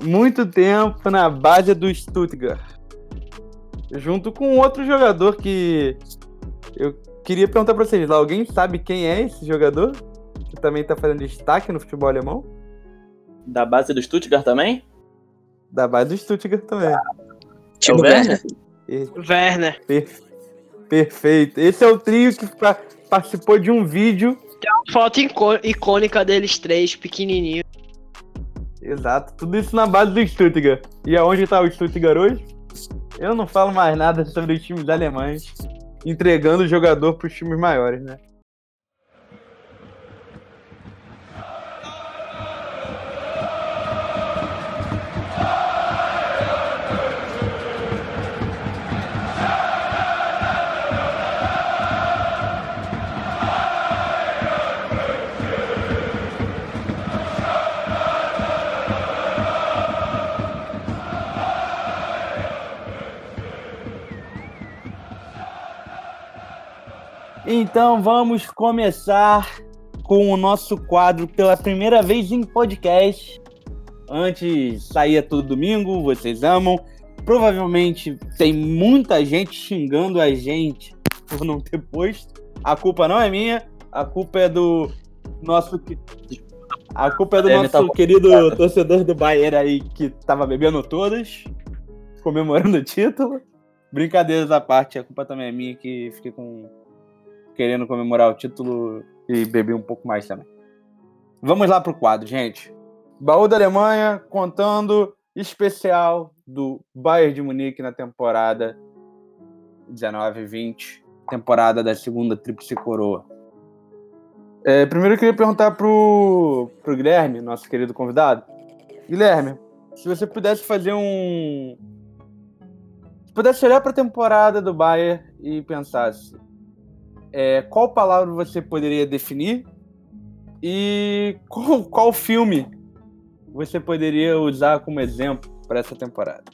muito tempo na base do Stuttgart. Junto com outro jogador que eu queria perguntar pra vocês, lá, alguém sabe quem é esse jogador? Que também tá fazendo destaque no futebol alemão? Da base do Stuttgart também? Da base do Stuttgart também. Timo É o Werner? Werner. Werner. Per- Perfeito. Esse é o trio que pa- participou de um vídeo. Foto icô- icônica deles três, pequenininho. Exato. Tudo isso na base do Stuttgart. E aonde tá o Stuttgart hoje? Eu não falo mais nada sobre os times alemães entregando o jogador pros times maiores, né? Então vamos começar com o nosso quadro pela primeira vez em podcast. Antes saía todo domingo, vocês amam. provavelmente tem muita gente xingando a gente por não ter posto. A culpa não é minha, a culpa é do nosso. A culpa é do Ele nosso tá querido torcedor do Bayern aí que tava bebendo todas, comemorando o título. Brincadeiras à parte, a culpa também é minha que fiquei com. Querendo comemorar o título e beber um pouco mais também. Vamos lá pro quadro, gente. Baú da Alemanha contando especial do Bayern de Munique na temporada 19-20, temporada da segunda Tríplice Coroa. É, primeiro eu queria perguntar pro, pro Guilherme, nosso querido convidado. Guilherme, se você pudesse fazer um. Se pudesse olhar para a temporada do Bayern e pensasse é, qual palavra você poderia definir e qual, qual filme você poderia usar como exemplo para essa temporada?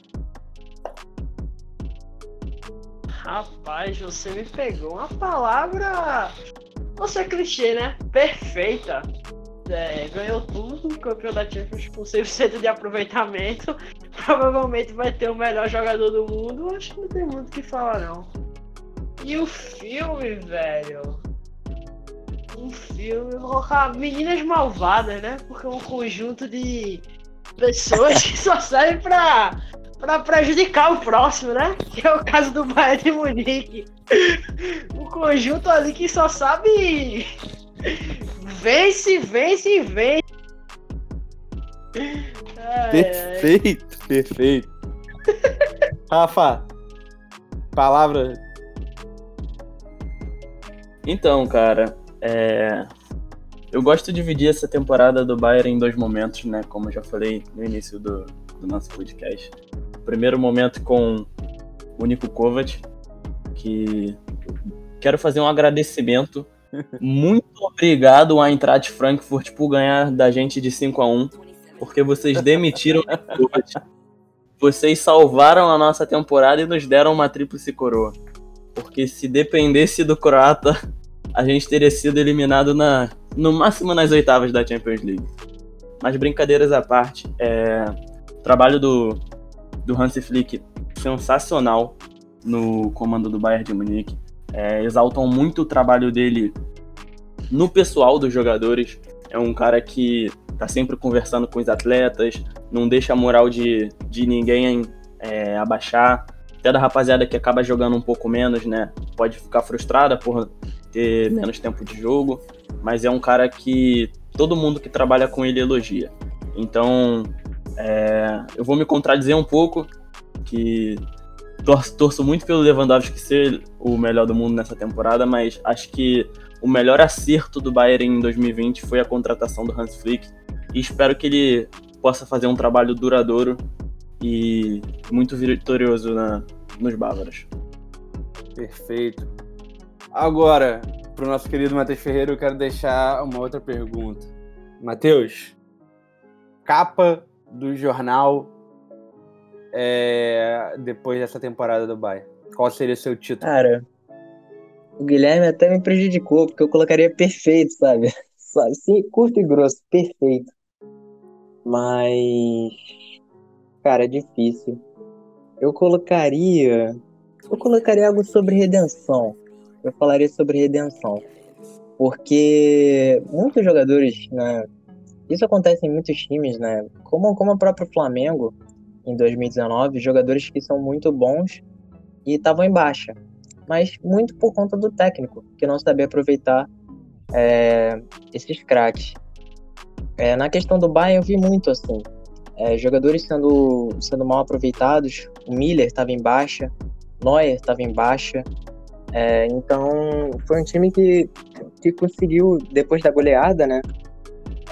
Rapaz, você me pegou uma palavra. Você clichê, né? Perfeita. É, ganhou tudo, campeão da Champions com 100% de aproveitamento. Provavelmente vai ter o melhor jogador do mundo. Acho que não tem muito o que falar, não. E o filme, velho? Um filme, vou colocar Meninas Malvadas, né? Porque é um conjunto de pessoas que só servem pra pra prejudicar o próximo, né? Que é o caso do Bayern de Munique. O conjunto ali que só sabe vence, vence vence. Ai, ai. Perfeito, perfeito. Rafa, palavra. Então, cara, é, eu gosto de dividir essa temporada do Bayern em dois momentos, né? Como eu já falei no início do, do nosso podcast. O primeiro momento com o Nico Kovac, que quero fazer um agradecimento. Muito obrigado, Eintracht Frankfurt, por ganhar da gente de 5 a 1 porque vocês demitiram o Nico Kovac. Vocês salvaram a nossa temporada e nos deram uma tríplice coroa. Porque se dependesse do croata, a gente teria sido eliminado na, no máximo nas oitavas da Champions League. Mas brincadeiras à parte, é, trabalho do, do Hansi Flick sensacional no comando do Bayern de Munique. É, exaltam muito o trabalho dele no pessoal dos jogadores. É um cara que tá sempre conversando com os atletas, não deixa a moral de, de ninguém é, abaixar. Até da rapaziada que acaba jogando um pouco menos, né? Pode ficar frustrada por ter menos tempo de jogo, mas é um cara que todo mundo que trabalha com ele elogia. Então, é, eu vou me contradizer um pouco, que torço, torço muito pelo Lewandowski ser o melhor do mundo nessa temporada, mas acho que o melhor acerto do Bayern em 2020 foi a contratação do Hans Flick, e espero que ele possa fazer um trabalho duradouro e muito vitorioso na, nos bávaros. Perfeito. Agora, pro nosso querido Matheus Ferreira, eu quero deixar uma outra pergunta. Matheus, capa do jornal é, depois dessa temporada do Bayern. Qual seria o seu título? Cara, o Guilherme até me prejudicou, porque eu colocaria perfeito, sabe? Só assim, curto e grosso, perfeito. Mas, cara, é difícil. Eu colocaria. Eu colocaria algo sobre redenção. Eu falaria sobre redenção. Porque muitos jogadores, né? Isso acontece em muitos times, né? Como, como o próprio Flamengo, em 2019, jogadores que são muito bons e estavam em baixa. Mas muito por conta do técnico, que não sabia aproveitar é, esses craques. É, na questão do Bayern, eu vi muito assim. É, jogadores sendo, sendo mal aproveitados. O Miller estava em baixa, Neuer estava em baixa. É, então, foi um time que, que conseguiu, depois da goleada, né?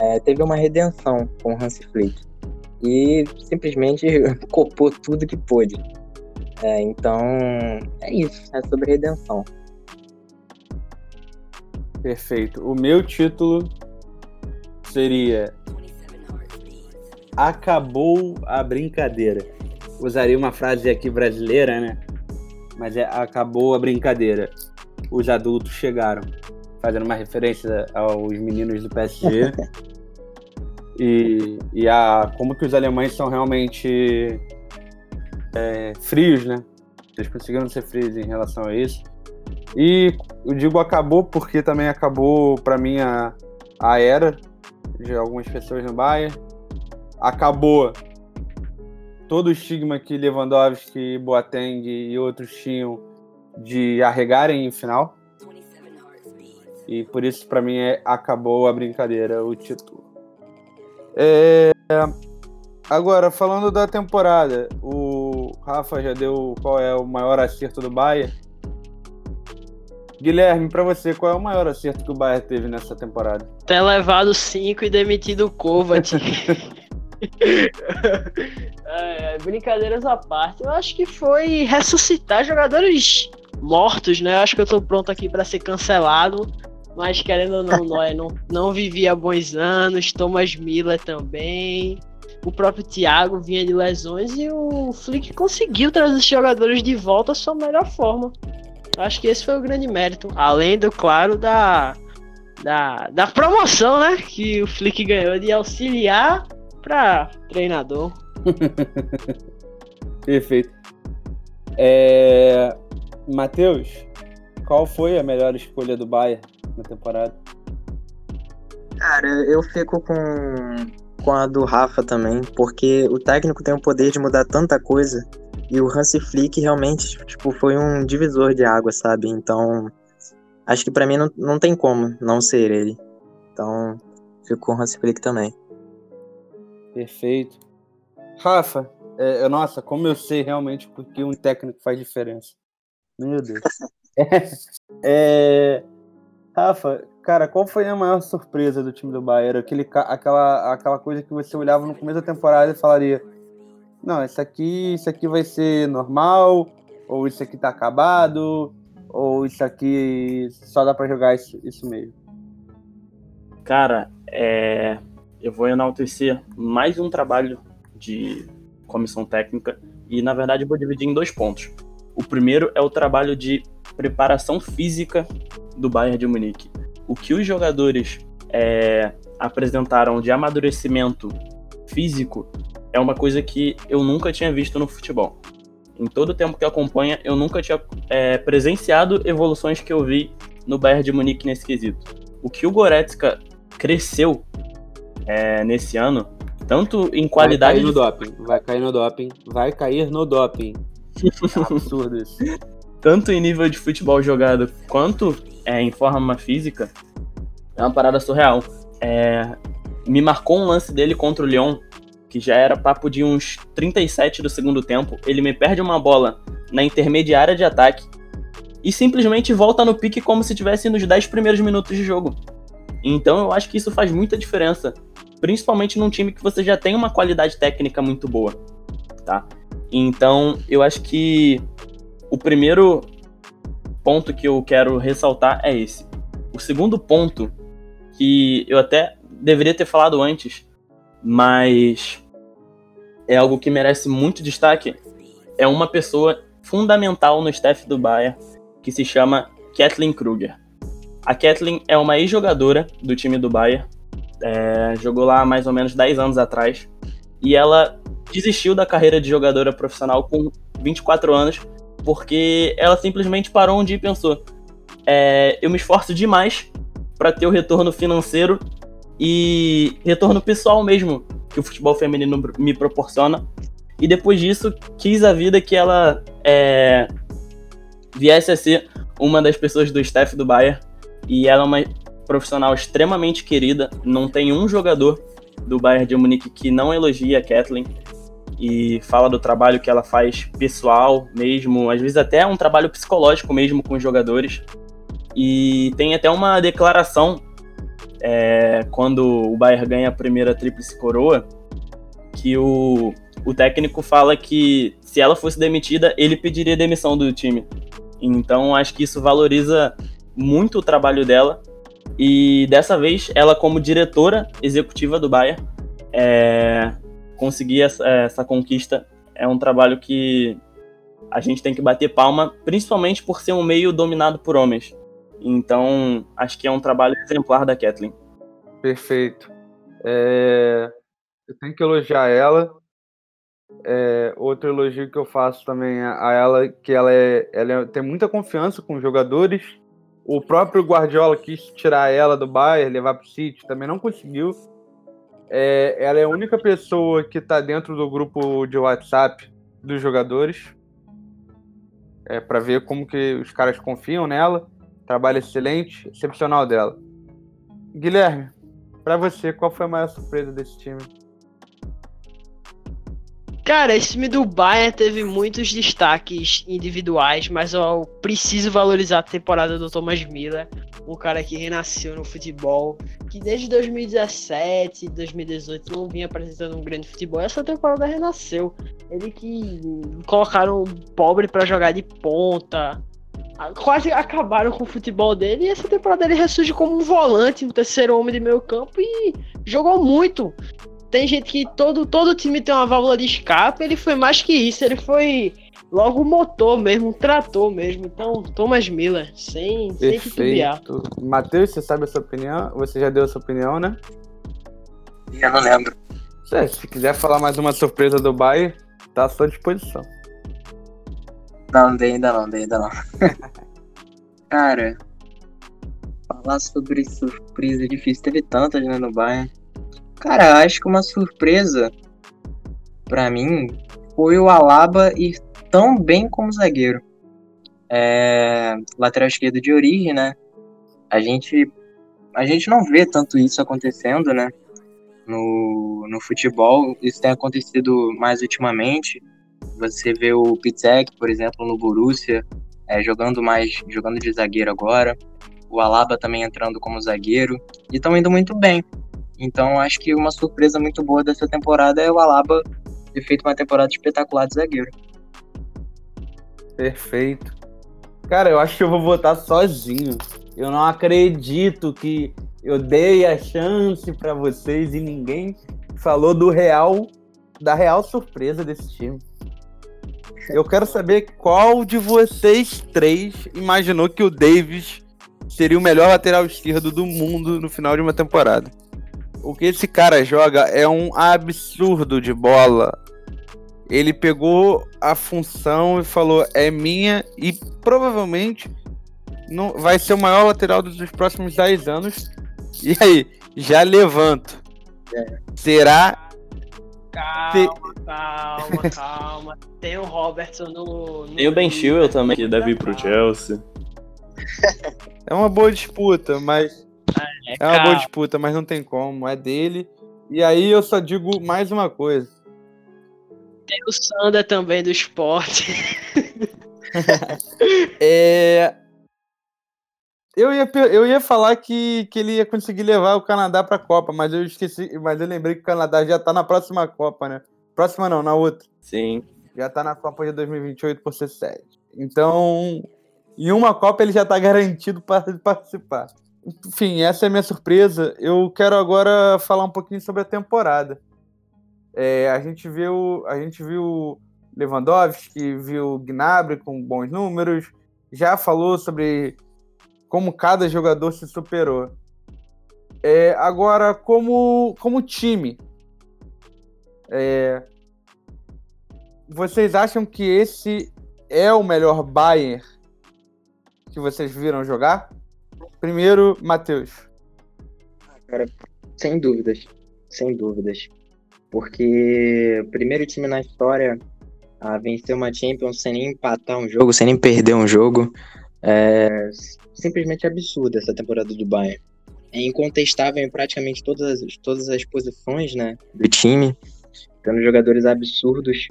é, teve uma redenção com o Hansi Flick. E simplesmente copou tudo que pôde. É, então, é isso. É sobre redenção. Perfeito. O meu título seria Acabou a brincadeira. Usaria uma frase aqui brasileira, né? Mas é acabou a brincadeira. Os adultos chegaram. Fazendo uma referência aos meninos do PSG. e, e a como que os alemães são realmente é, frios, né? Eles conseguiram ser frios em relação a isso. E eu digo acabou porque também acabou para mim a, a era de algumas pessoas no Bayern. Acabou todo o estigma que Lewandowski, Boateng e outros tinham de arregarem em final. E por isso, para mim, é, acabou a brincadeira, o título. É, agora, falando da temporada, o Rafa já deu qual é o maior acerto do Bayern. Guilherme, para você, qual é o maior acerto que o Bayern teve nessa temporada? Ter levado 5 e demitido o Kovac. é, brincadeiras à parte, eu acho que foi ressuscitar jogadores mortos, né? Eu acho que eu tô pronto aqui para ser cancelado, mas querendo ou não, Noé não, não vivia bons anos, Thomas Miller também. O próprio Thiago vinha de lesões e o Flick conseguiu trazer os jogadores de volta à sua melhor forma. Acho que esse foi o grande mérito. Além do, claro, da, da, da promoção, né? Que o Flick ganhou de auxiliar para treinador. Perfeito. É... Matheus, qual foi a melhor escolha do Bayern na temporada? Cara, eu fico com, com a do Rafa também, porque o técnico tem o poder de mudar tanta coisa e o Hansi Flick realmente tipo, foi um divisor de água, sabe? Então, acho que para mim não, não tem como não ser ele. Então, fico com o Hansi Flick também. Perfeito. Rafa, é, nossa, como eu sei realmente porque um técnico faz diferença. Meu Deus. é, é, Rafa, cara, qual foi a maior surpresa do time do Bayern? Aquele, aquela, aquela coisa que você olhava no começo da temporada e falaria: Não, isso aqui, isso aqui vai ser normal, ou isso aqui tá acabado, ou isso aqui só dá para jogar isso, isso mesmo. Cara, é, eu vou enaltecer mais um trabalho de comissão técnica e, na verdade, eu vou dividir em dois pontos. O primeiro é o trabalho de preparação física do Bayern de Munique. O que os jogadores é, apresentaram de amadurecimento físico é uma coisa que eu nunca tinha visto no futebol. Em todo o tempo que acompanha, eu nunca tinha é, presenciado evoluções que eu vi no Bayern de Munique nesse quesito. O que o Goretzka cresceu é, nesse ano, tanto em qualidade. Vai cair no doping, vai cair no doping, vai cair no doping. Absurdo isso. Tanto em nível de futebol jogado quanto é, em forma física, é uma parada surreal. É, me marcou um lance dele contra o Lyon, que já era papo de uns 37 do segundo tempo. Ele me perde uma bola na intermediária de ataque e simplesmente volta no pique como se tivesse nos 10 primeiros minutos de jogo. Então eu acho que isso faz muita diferença principalmente num time que você já tem uma qualidade técnica muito boa, tá? Então, eu acho que o primeiro ponto que eu quero ressaltar é esse. O segundo ponto, que eu até deveria ter falado antes, mas é algo que merece muito destaque, é uma pessoa fundamental no staff do Bayern, que se chama Kathleen Kruger. A Kathleen é uma ex-jogadora do time do Bayern, é, jogou lá mais ou menos 10 anos atrás. E ela desistiu da carreira de jogadora profissional com 24 anos, porque ela simplesmente parou um dia e pensou: é, eu me esforço demais para ter o retorno financeiro e retorno pessoal mesmo que o futebol feminino me proporciona. E depois disso, quis a vida que ela é, viesse a ser uma das pessoas do staff do Bayern. E ela é uma profissional extremamente querida. Não tem um jogador do Bayern de Munique que não elogia a Kathleen e fala do trabalho que ela faz pessoal mesmo, às vezes até um trabalho psicológico mesmo com os jogadores. E tem até uma declaração é, quando o Bayern ganha a primeira tríplice coroa, que o, o técnico fala que se ela fosse demitida, ele pediria demissão do time. Então acho que isso valoriza muito o trabalho dela e dessa vez, ela, como diretora executiva do Bayern, é, conseguir essa, essa conquista é um trabalho que a gente tem que bater palma, principalmente por ser um meio dominado por homens. Então, acho que é um trabalho exemplar da Kathleen. Perfeito. É... Eu tenho que elogiar ela. É, outro elogio que eu faço também a ela, que ela, é, ela é- tem muita confiança com os jogadores. O próprio Guardiola quis tirar ela do Bayern, levar para o City, também não conseguiu. É, ela é a única pessoa que está dentro do grupo de WhatsApp dos jogadores. É, para ver como que os caras confiam nela. Trabalho excelente, excepcional dela. Guilherme, para você, qual foi a maior surpresa desse time? Cara, esse time do Bayern teve muitos destaques individuais, mas eu preciso valorizar a temporada do Thomas Miller, um cara que renasceu no futebol, que desde 2017, 2018 não vinha apresentando um grande futebol. Essa temporada renasceu. Ele que colocaram o pobre pra jogar de ponta. Quase acabaram com o futebol dele e essa temporada ele ressurge como um volante, um terceiro homem de meio campo e jogou muito tem gente que todo, todo time tem uma válvula de escape, ele foi mais que isso, ele foi logo motor mesmo, um trator mesmo. Então, Thomas Miller, sem, sem titubear. Perfeito. Matheus, você sabe a sua opinião? Você já deu a sua opinião, né? Eu não lembro. É, se quiser falar mais uma surpresa do Bayern, tá à sua disposição. Não, não dei ainda não, dei ainda não. Cara, falar sobre surpresa é difícil. Teve tantas, né, no Bayern. Cara, acho que uma surpresa pra mim foi o Alaba ir tão bem como zagueiro. É, lateral esquerdo de origem, né? A gente, a gente não vê tanto isso acontecendo, né? No, no futebol, isso tem acontecido mais ultimamente. Você vê o Pitek, por exemplo, no Borussia, é, jogando mais, jogando de zagueiro agora. O Alaba também entrando como zagueiro e estão indo muito bem. Então acho que uma surpresa muito boa dessa temporada é o Alaba ter feito uma temporada espetacular de zagueiro. Perfeito. Cara, eu acho que eu vou votar sozinho. Eu não acredito que eu dei a chance para vocês e ninguém falou do real, da real surpresa desse time. Eu quero saber qual de vocês três imaginou que o Davis seria o melhor lateral esquerdo do mundo no final de uma temporada. O que esse cara joga é um absurdo de bola. Ele pegou a função e falou: é minha e provavelmente não vai ser o maior lateral dos próximos 10 anos. E aí, já levanto. É. Será? Calma, calma, calma. Tem o Robertson no. no Tem o Ben Chilwell também, que deve ir pro Chelsea. É uma boa disputa, mas É, é uma boa disputa, mas não tem como, é dele. E aí eu só digo mais uma coisa. Tem o Sander também do esporte. É. Eu ia, eu ia falar que, que ele ia conseguir levar o Canadá pra Copa, mas eu esqueci, mas eu lembrei que o Canadá já tá na próxima Copa, né? Próxima não, na outra. Sim. Já tá na Copa de 2028 por ser sede. Então, em uma Copa ele já tá garantido para participar. Enfim, essa é a minha surpresa. Eu quero agora falar um pouquinho sobre a temporada. É, a gente viu, a gente viu Lewandowski, viu Gnabry com bons números, já falou sobre como cada jogador se superou. É, agora, como, como time, é, vocês acham que esse é o melhor Bayern que vocês viram jogar? Primeiro, Matheus. Sem dúvidas, sem dúvidas. Porque o primeiro time na história a vencer uma Champions sem nem empatar um jogo, sem nem perder um jogo. É simplesmente absurdo essa temporada do Bayern. É incontestável em praticamente todas as, todas as posições né, do time, tendo jogadores absurdos.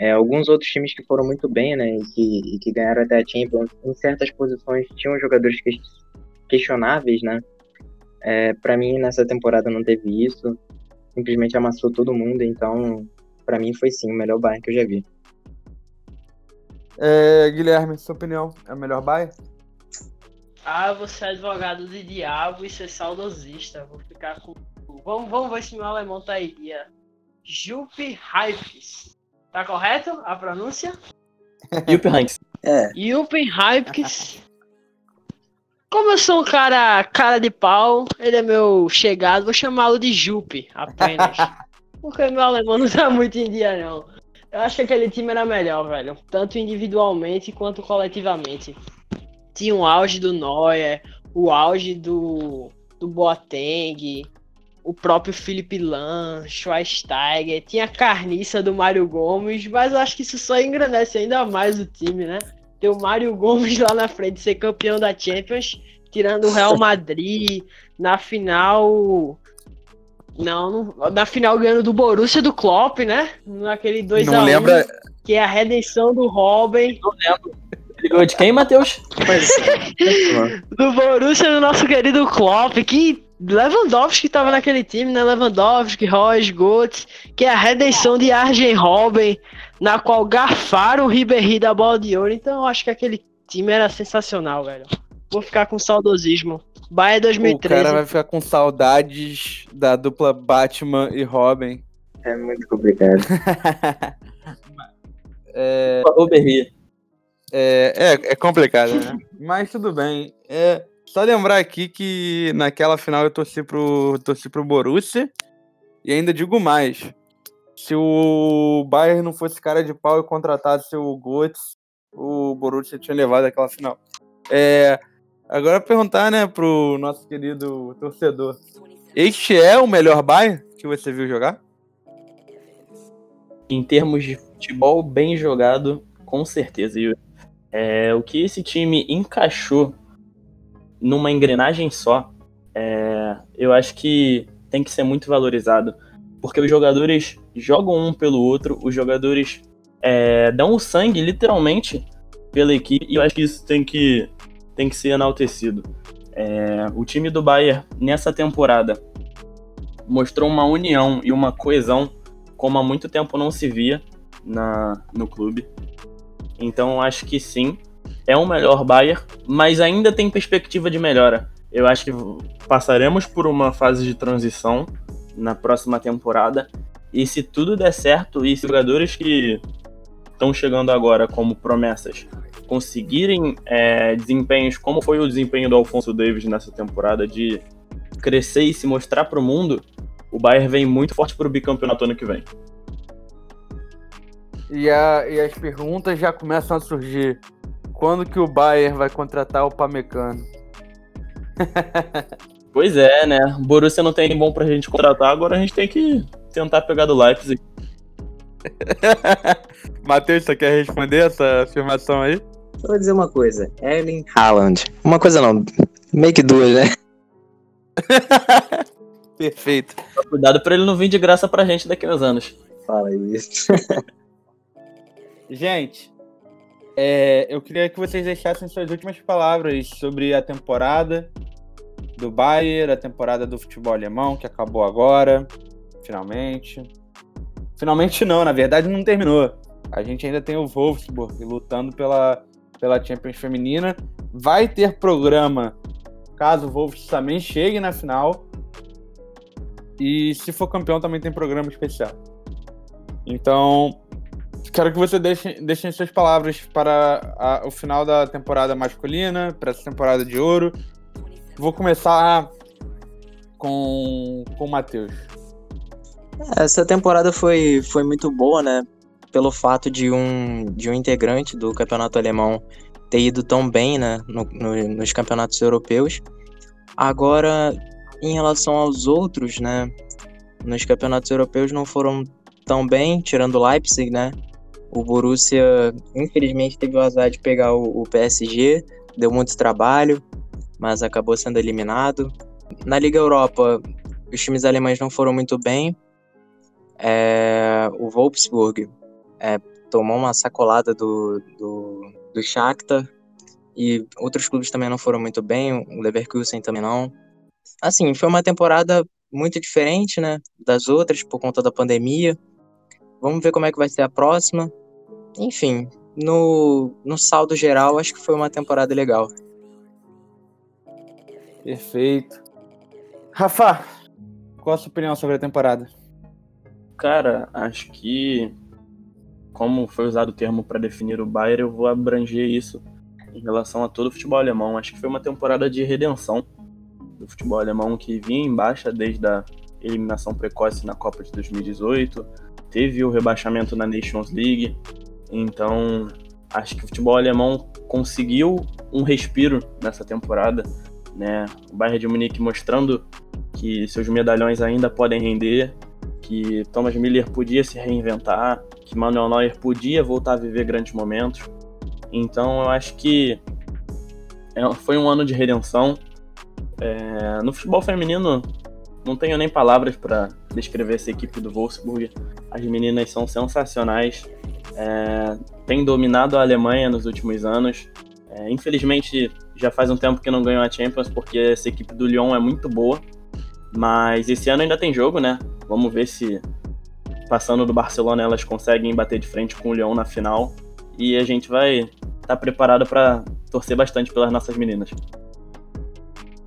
É, alguns outros times que foram muito bem, né, e que, e que ganharam até a Champions, em certas posições tinham jogadores que- questionáveis, né, é, para mim, nessa temporada não teve isso. Simplesmente amassou todo mundo. Então, pra mim, foi sim o melhor Bayern que eu já vi. É, Guilherme, sua opinião, é o melhor Bayern? Ah, você é advogado de diabo e ser saudosista. Vou ficar com. Vamos, vamos ver se meu alemão tá aí. Guia. Jupp Heynckes. Tá correto a pronúncia? O Hanks? É, Jupp Heynckes. Como eu sou um cara cara de pau, ele é meu chegado, vou chamá-lo de Jupp apenas. Porque meu alemão não tá muito em dia, não. Eu acho que aquele time era melhor, velho. Tanto individualmente quanto coletivamente. Tinha o auge do Neuer, o auge do, do Boateng, o próprio Felipe Lan, Schweinsteiger, tinha a carniça do Mário Gomes, mas eu acho que isso só engrandece ainda mais o time, né? Ter o Mário Gomes lá na frente ser campeão da Champions, tirando o Real Madrid, na final. Não, não- na final ganhando do Borussia do Klopp, né? Naquele 2x1. Não lembra. Que é a redenção do Robin. Ele ganhou de quem, Matheus? do Borussia do nosso querido Klopp, que Lewandowski tava naquele time, né? Lewandowski, Royce, Götze, que é a redenção de Arjen Robben, na qual garfaram o Ribéry da bola de ouro. Então eu acho que aquele time era sensacional, velho. Vou ficar com saudosismo. Bahia O 2013. cara vai ficar com saudades da dupla Batman e Robin. É muito complicado. É, O é, é, é complicado, né? Mas tudo bem. É, só lembrar aqui que naquela final eu torci pro, torci pro Borussia. E ainda digo mais. Se o Bayern não fosse cara de pau e contratasse o Götze, o Borussia tinha levado aquela final. É, agora perguntar, né, pro nosso querido torcedor. Este é o melhor Bayern que você viu jogar? Em termos de futebol bem jogado, com certeza. É, o que esse time encaixou numa engrenagem só, é, eu acho que tem que ser muito valorizado. Porque os jogadores jogam um pelo outro, os jogadores é, dão o sangue, literalmente, pela equipe, e eu acho que isso tem que, tem que ser enaltecido. É, o time do Bayern, nessa temporada, mostrou uma união e uma coesão como há muito tempo não se via na, no clube. Então acho que sim, é o melhor Bayern, mas ainda tem perspectiva de melhora. Eu acho que passaremos por uma fase de transição na próxima temporada. E se tudo der certo, e se jogadores que estão chegando agora como promessas conseguirem é, desempenhos como foi o desempenho do Alfonso Davis nessa temporada, de crescer e se mostrar para o mundo, o Bayern vem muito forte para o bicampeonato ano que vem. E, a- e as perguntas já começam a surgir. Quando que o Bayern vai contratar o Pamecano? Pois é, né? O Borussia não tem bom pra gente contratar, agora a gente tem que tentar pegar do Leipzig. Matheus, você quer responder essa afirmação aí? Eu vou dizer uma coisa. Erling Haaland. Uma coisa não. Meio que duas, né? Perfeito. Cuidado pra ele não vir de graça pra gente daqui a uns anos. Fala isso. Gente, é, eu queria que vocês deixassem suas últimas palavras sobre a temporada do Bayern, a temporada do futebol alemão, que acabou agora, finalmente. Finalmente não, na verdade não terminou. A gente ainda tem o Wolfsburg lutando pela, pela Champions Feminina. Vai ter programa caso o Wolves também chegue na final. E se for campeão também tem programa especial. Então, Quero que você deixe, deixem suas palavras para a- o final da temporada masculina, para essa temporada de ouro. Vou começar com, com o Matheus. Essa temporada foi, foi muito boa, né? Pelo fato de um, de um integrante do campeonato alemão ter ido tão bem, né? no- no- nos campeonatos europeus. Agora, em relação aos outros, né? Nos campeonatos europeus não foram tão bem, tirando Leipzig, né? O Borussia, infelizmente, teve o azar de pegar o, o PSG, deu muito trabalho, mas acabou sendo eliminado. Na Liga Europa, os times alemães não foram muito bem. É, o Wolfsburg é, tomou uma sacolada do, do, do Shakhtar e outros clubes também não foram muito bem, o Leverkusen também não. Assim, foi uma temporada muito diferente, né, das outras por conta da pandemia. Vamos ver como é que vai ser a próxima. Enfim, no, no saldo geral, acho que foi uma temporada legal. Perfeito. Rafa, qual a sua opinião sobre a temporada? Cara, acho que como foi usado o termo para definir o Bayern, eu vou abranger isso em relação a todo o futebol alemão. Acho que foi uma temporada de redenção do futebol alemão que vinha em baixa desde a eliminação precoce na Copa de 2018. teve o rebaixamento na Nations League. Então, acho que o futebol alemão conseguiu um respiro nessa temporada, né? O Bayern de Munique mostrando que seus medalhões ainda podem render, que Thomas Miller podia se reinventar, que Manuel Neuer podia voltar a viver grandes momentos. Então, eu acho que é, foi um ano de redenção. É, no futebol feminino, não tenho nem palavras para descrever essa equipe do Wolfsburg. As meninas são sensacionais, é, têm dominado a Alemanha nos últimos anos. É, infelizmente, já faz um tempo que não ganham a Champions, porque essa equipe do Lyon é muito boa. Mas esse ano ainda tem jogo, né? Vamos ver se, passando do Barcelona, elas conseguem bater de frente com o Lyon na final. E a gente vai estar tá preparado para torcer bastante pelas nossas meninas.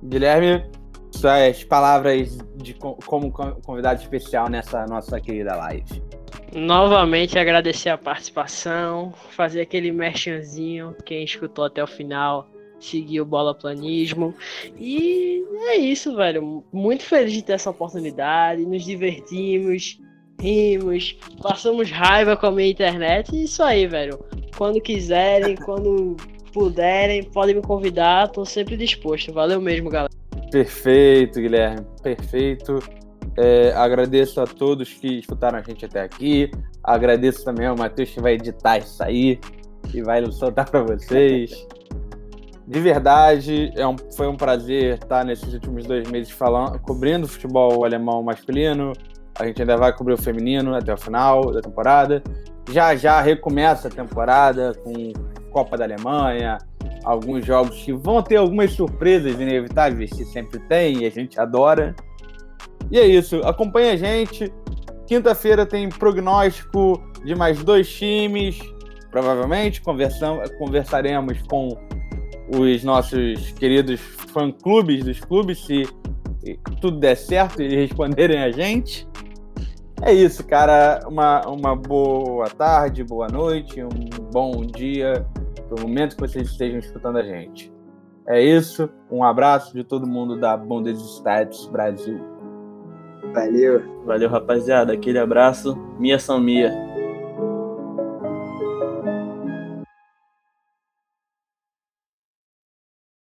Guilherme, suas palavras de como convidado especial nessa nossa querida live. Novamente agradecer a participação, fazer aquele merchanzinho, quem escutou até o final, seguir o Bola Planismo. E é isso, velho. Muito feliz de ter essa oportunidade, nos divertimos, rimos, passamos raiva com a minha internet. E isso aí, velho. Quando quiserem, quando puderem, podem me convidar, tô sempre disposto. Valeu mesmo, galera. Perfeito, Guilherme. Perfeito. É, agradeço a todos que escutaram a gente até aqui. Agradeço também ao Matheus que vai editar isso aí e vai soltar para vocês. De verdade, é um, foi um prazer estar nesses últimos dois meses falando, cobrindo o futebol alemão masculino. A gente ainda vai cobrir o feminino até o final da temporada. Já já recomeça a temporada com Copa da Alemanha, alguns jogos que vão ter algumas surpresas inevitáveis, que sempre tem e a gente adora. E é isso, acompanha a gente. Quinta-feira tem prognóstico de mais dois times. Provavelmente conversaremos com os nossos queridos fã-clubes dos clubes, se tudo der certo e responderem a gente. É isso, cara. Uma, uma boa tarde, boa noite, um bom dia no momento que vocês estejam escutando a gente. É isso. Um abraço de todo mundo da Bundesstadt Brasil. Valeu. Valeu, rapaziada. Aquele abraço. Mia São Mia.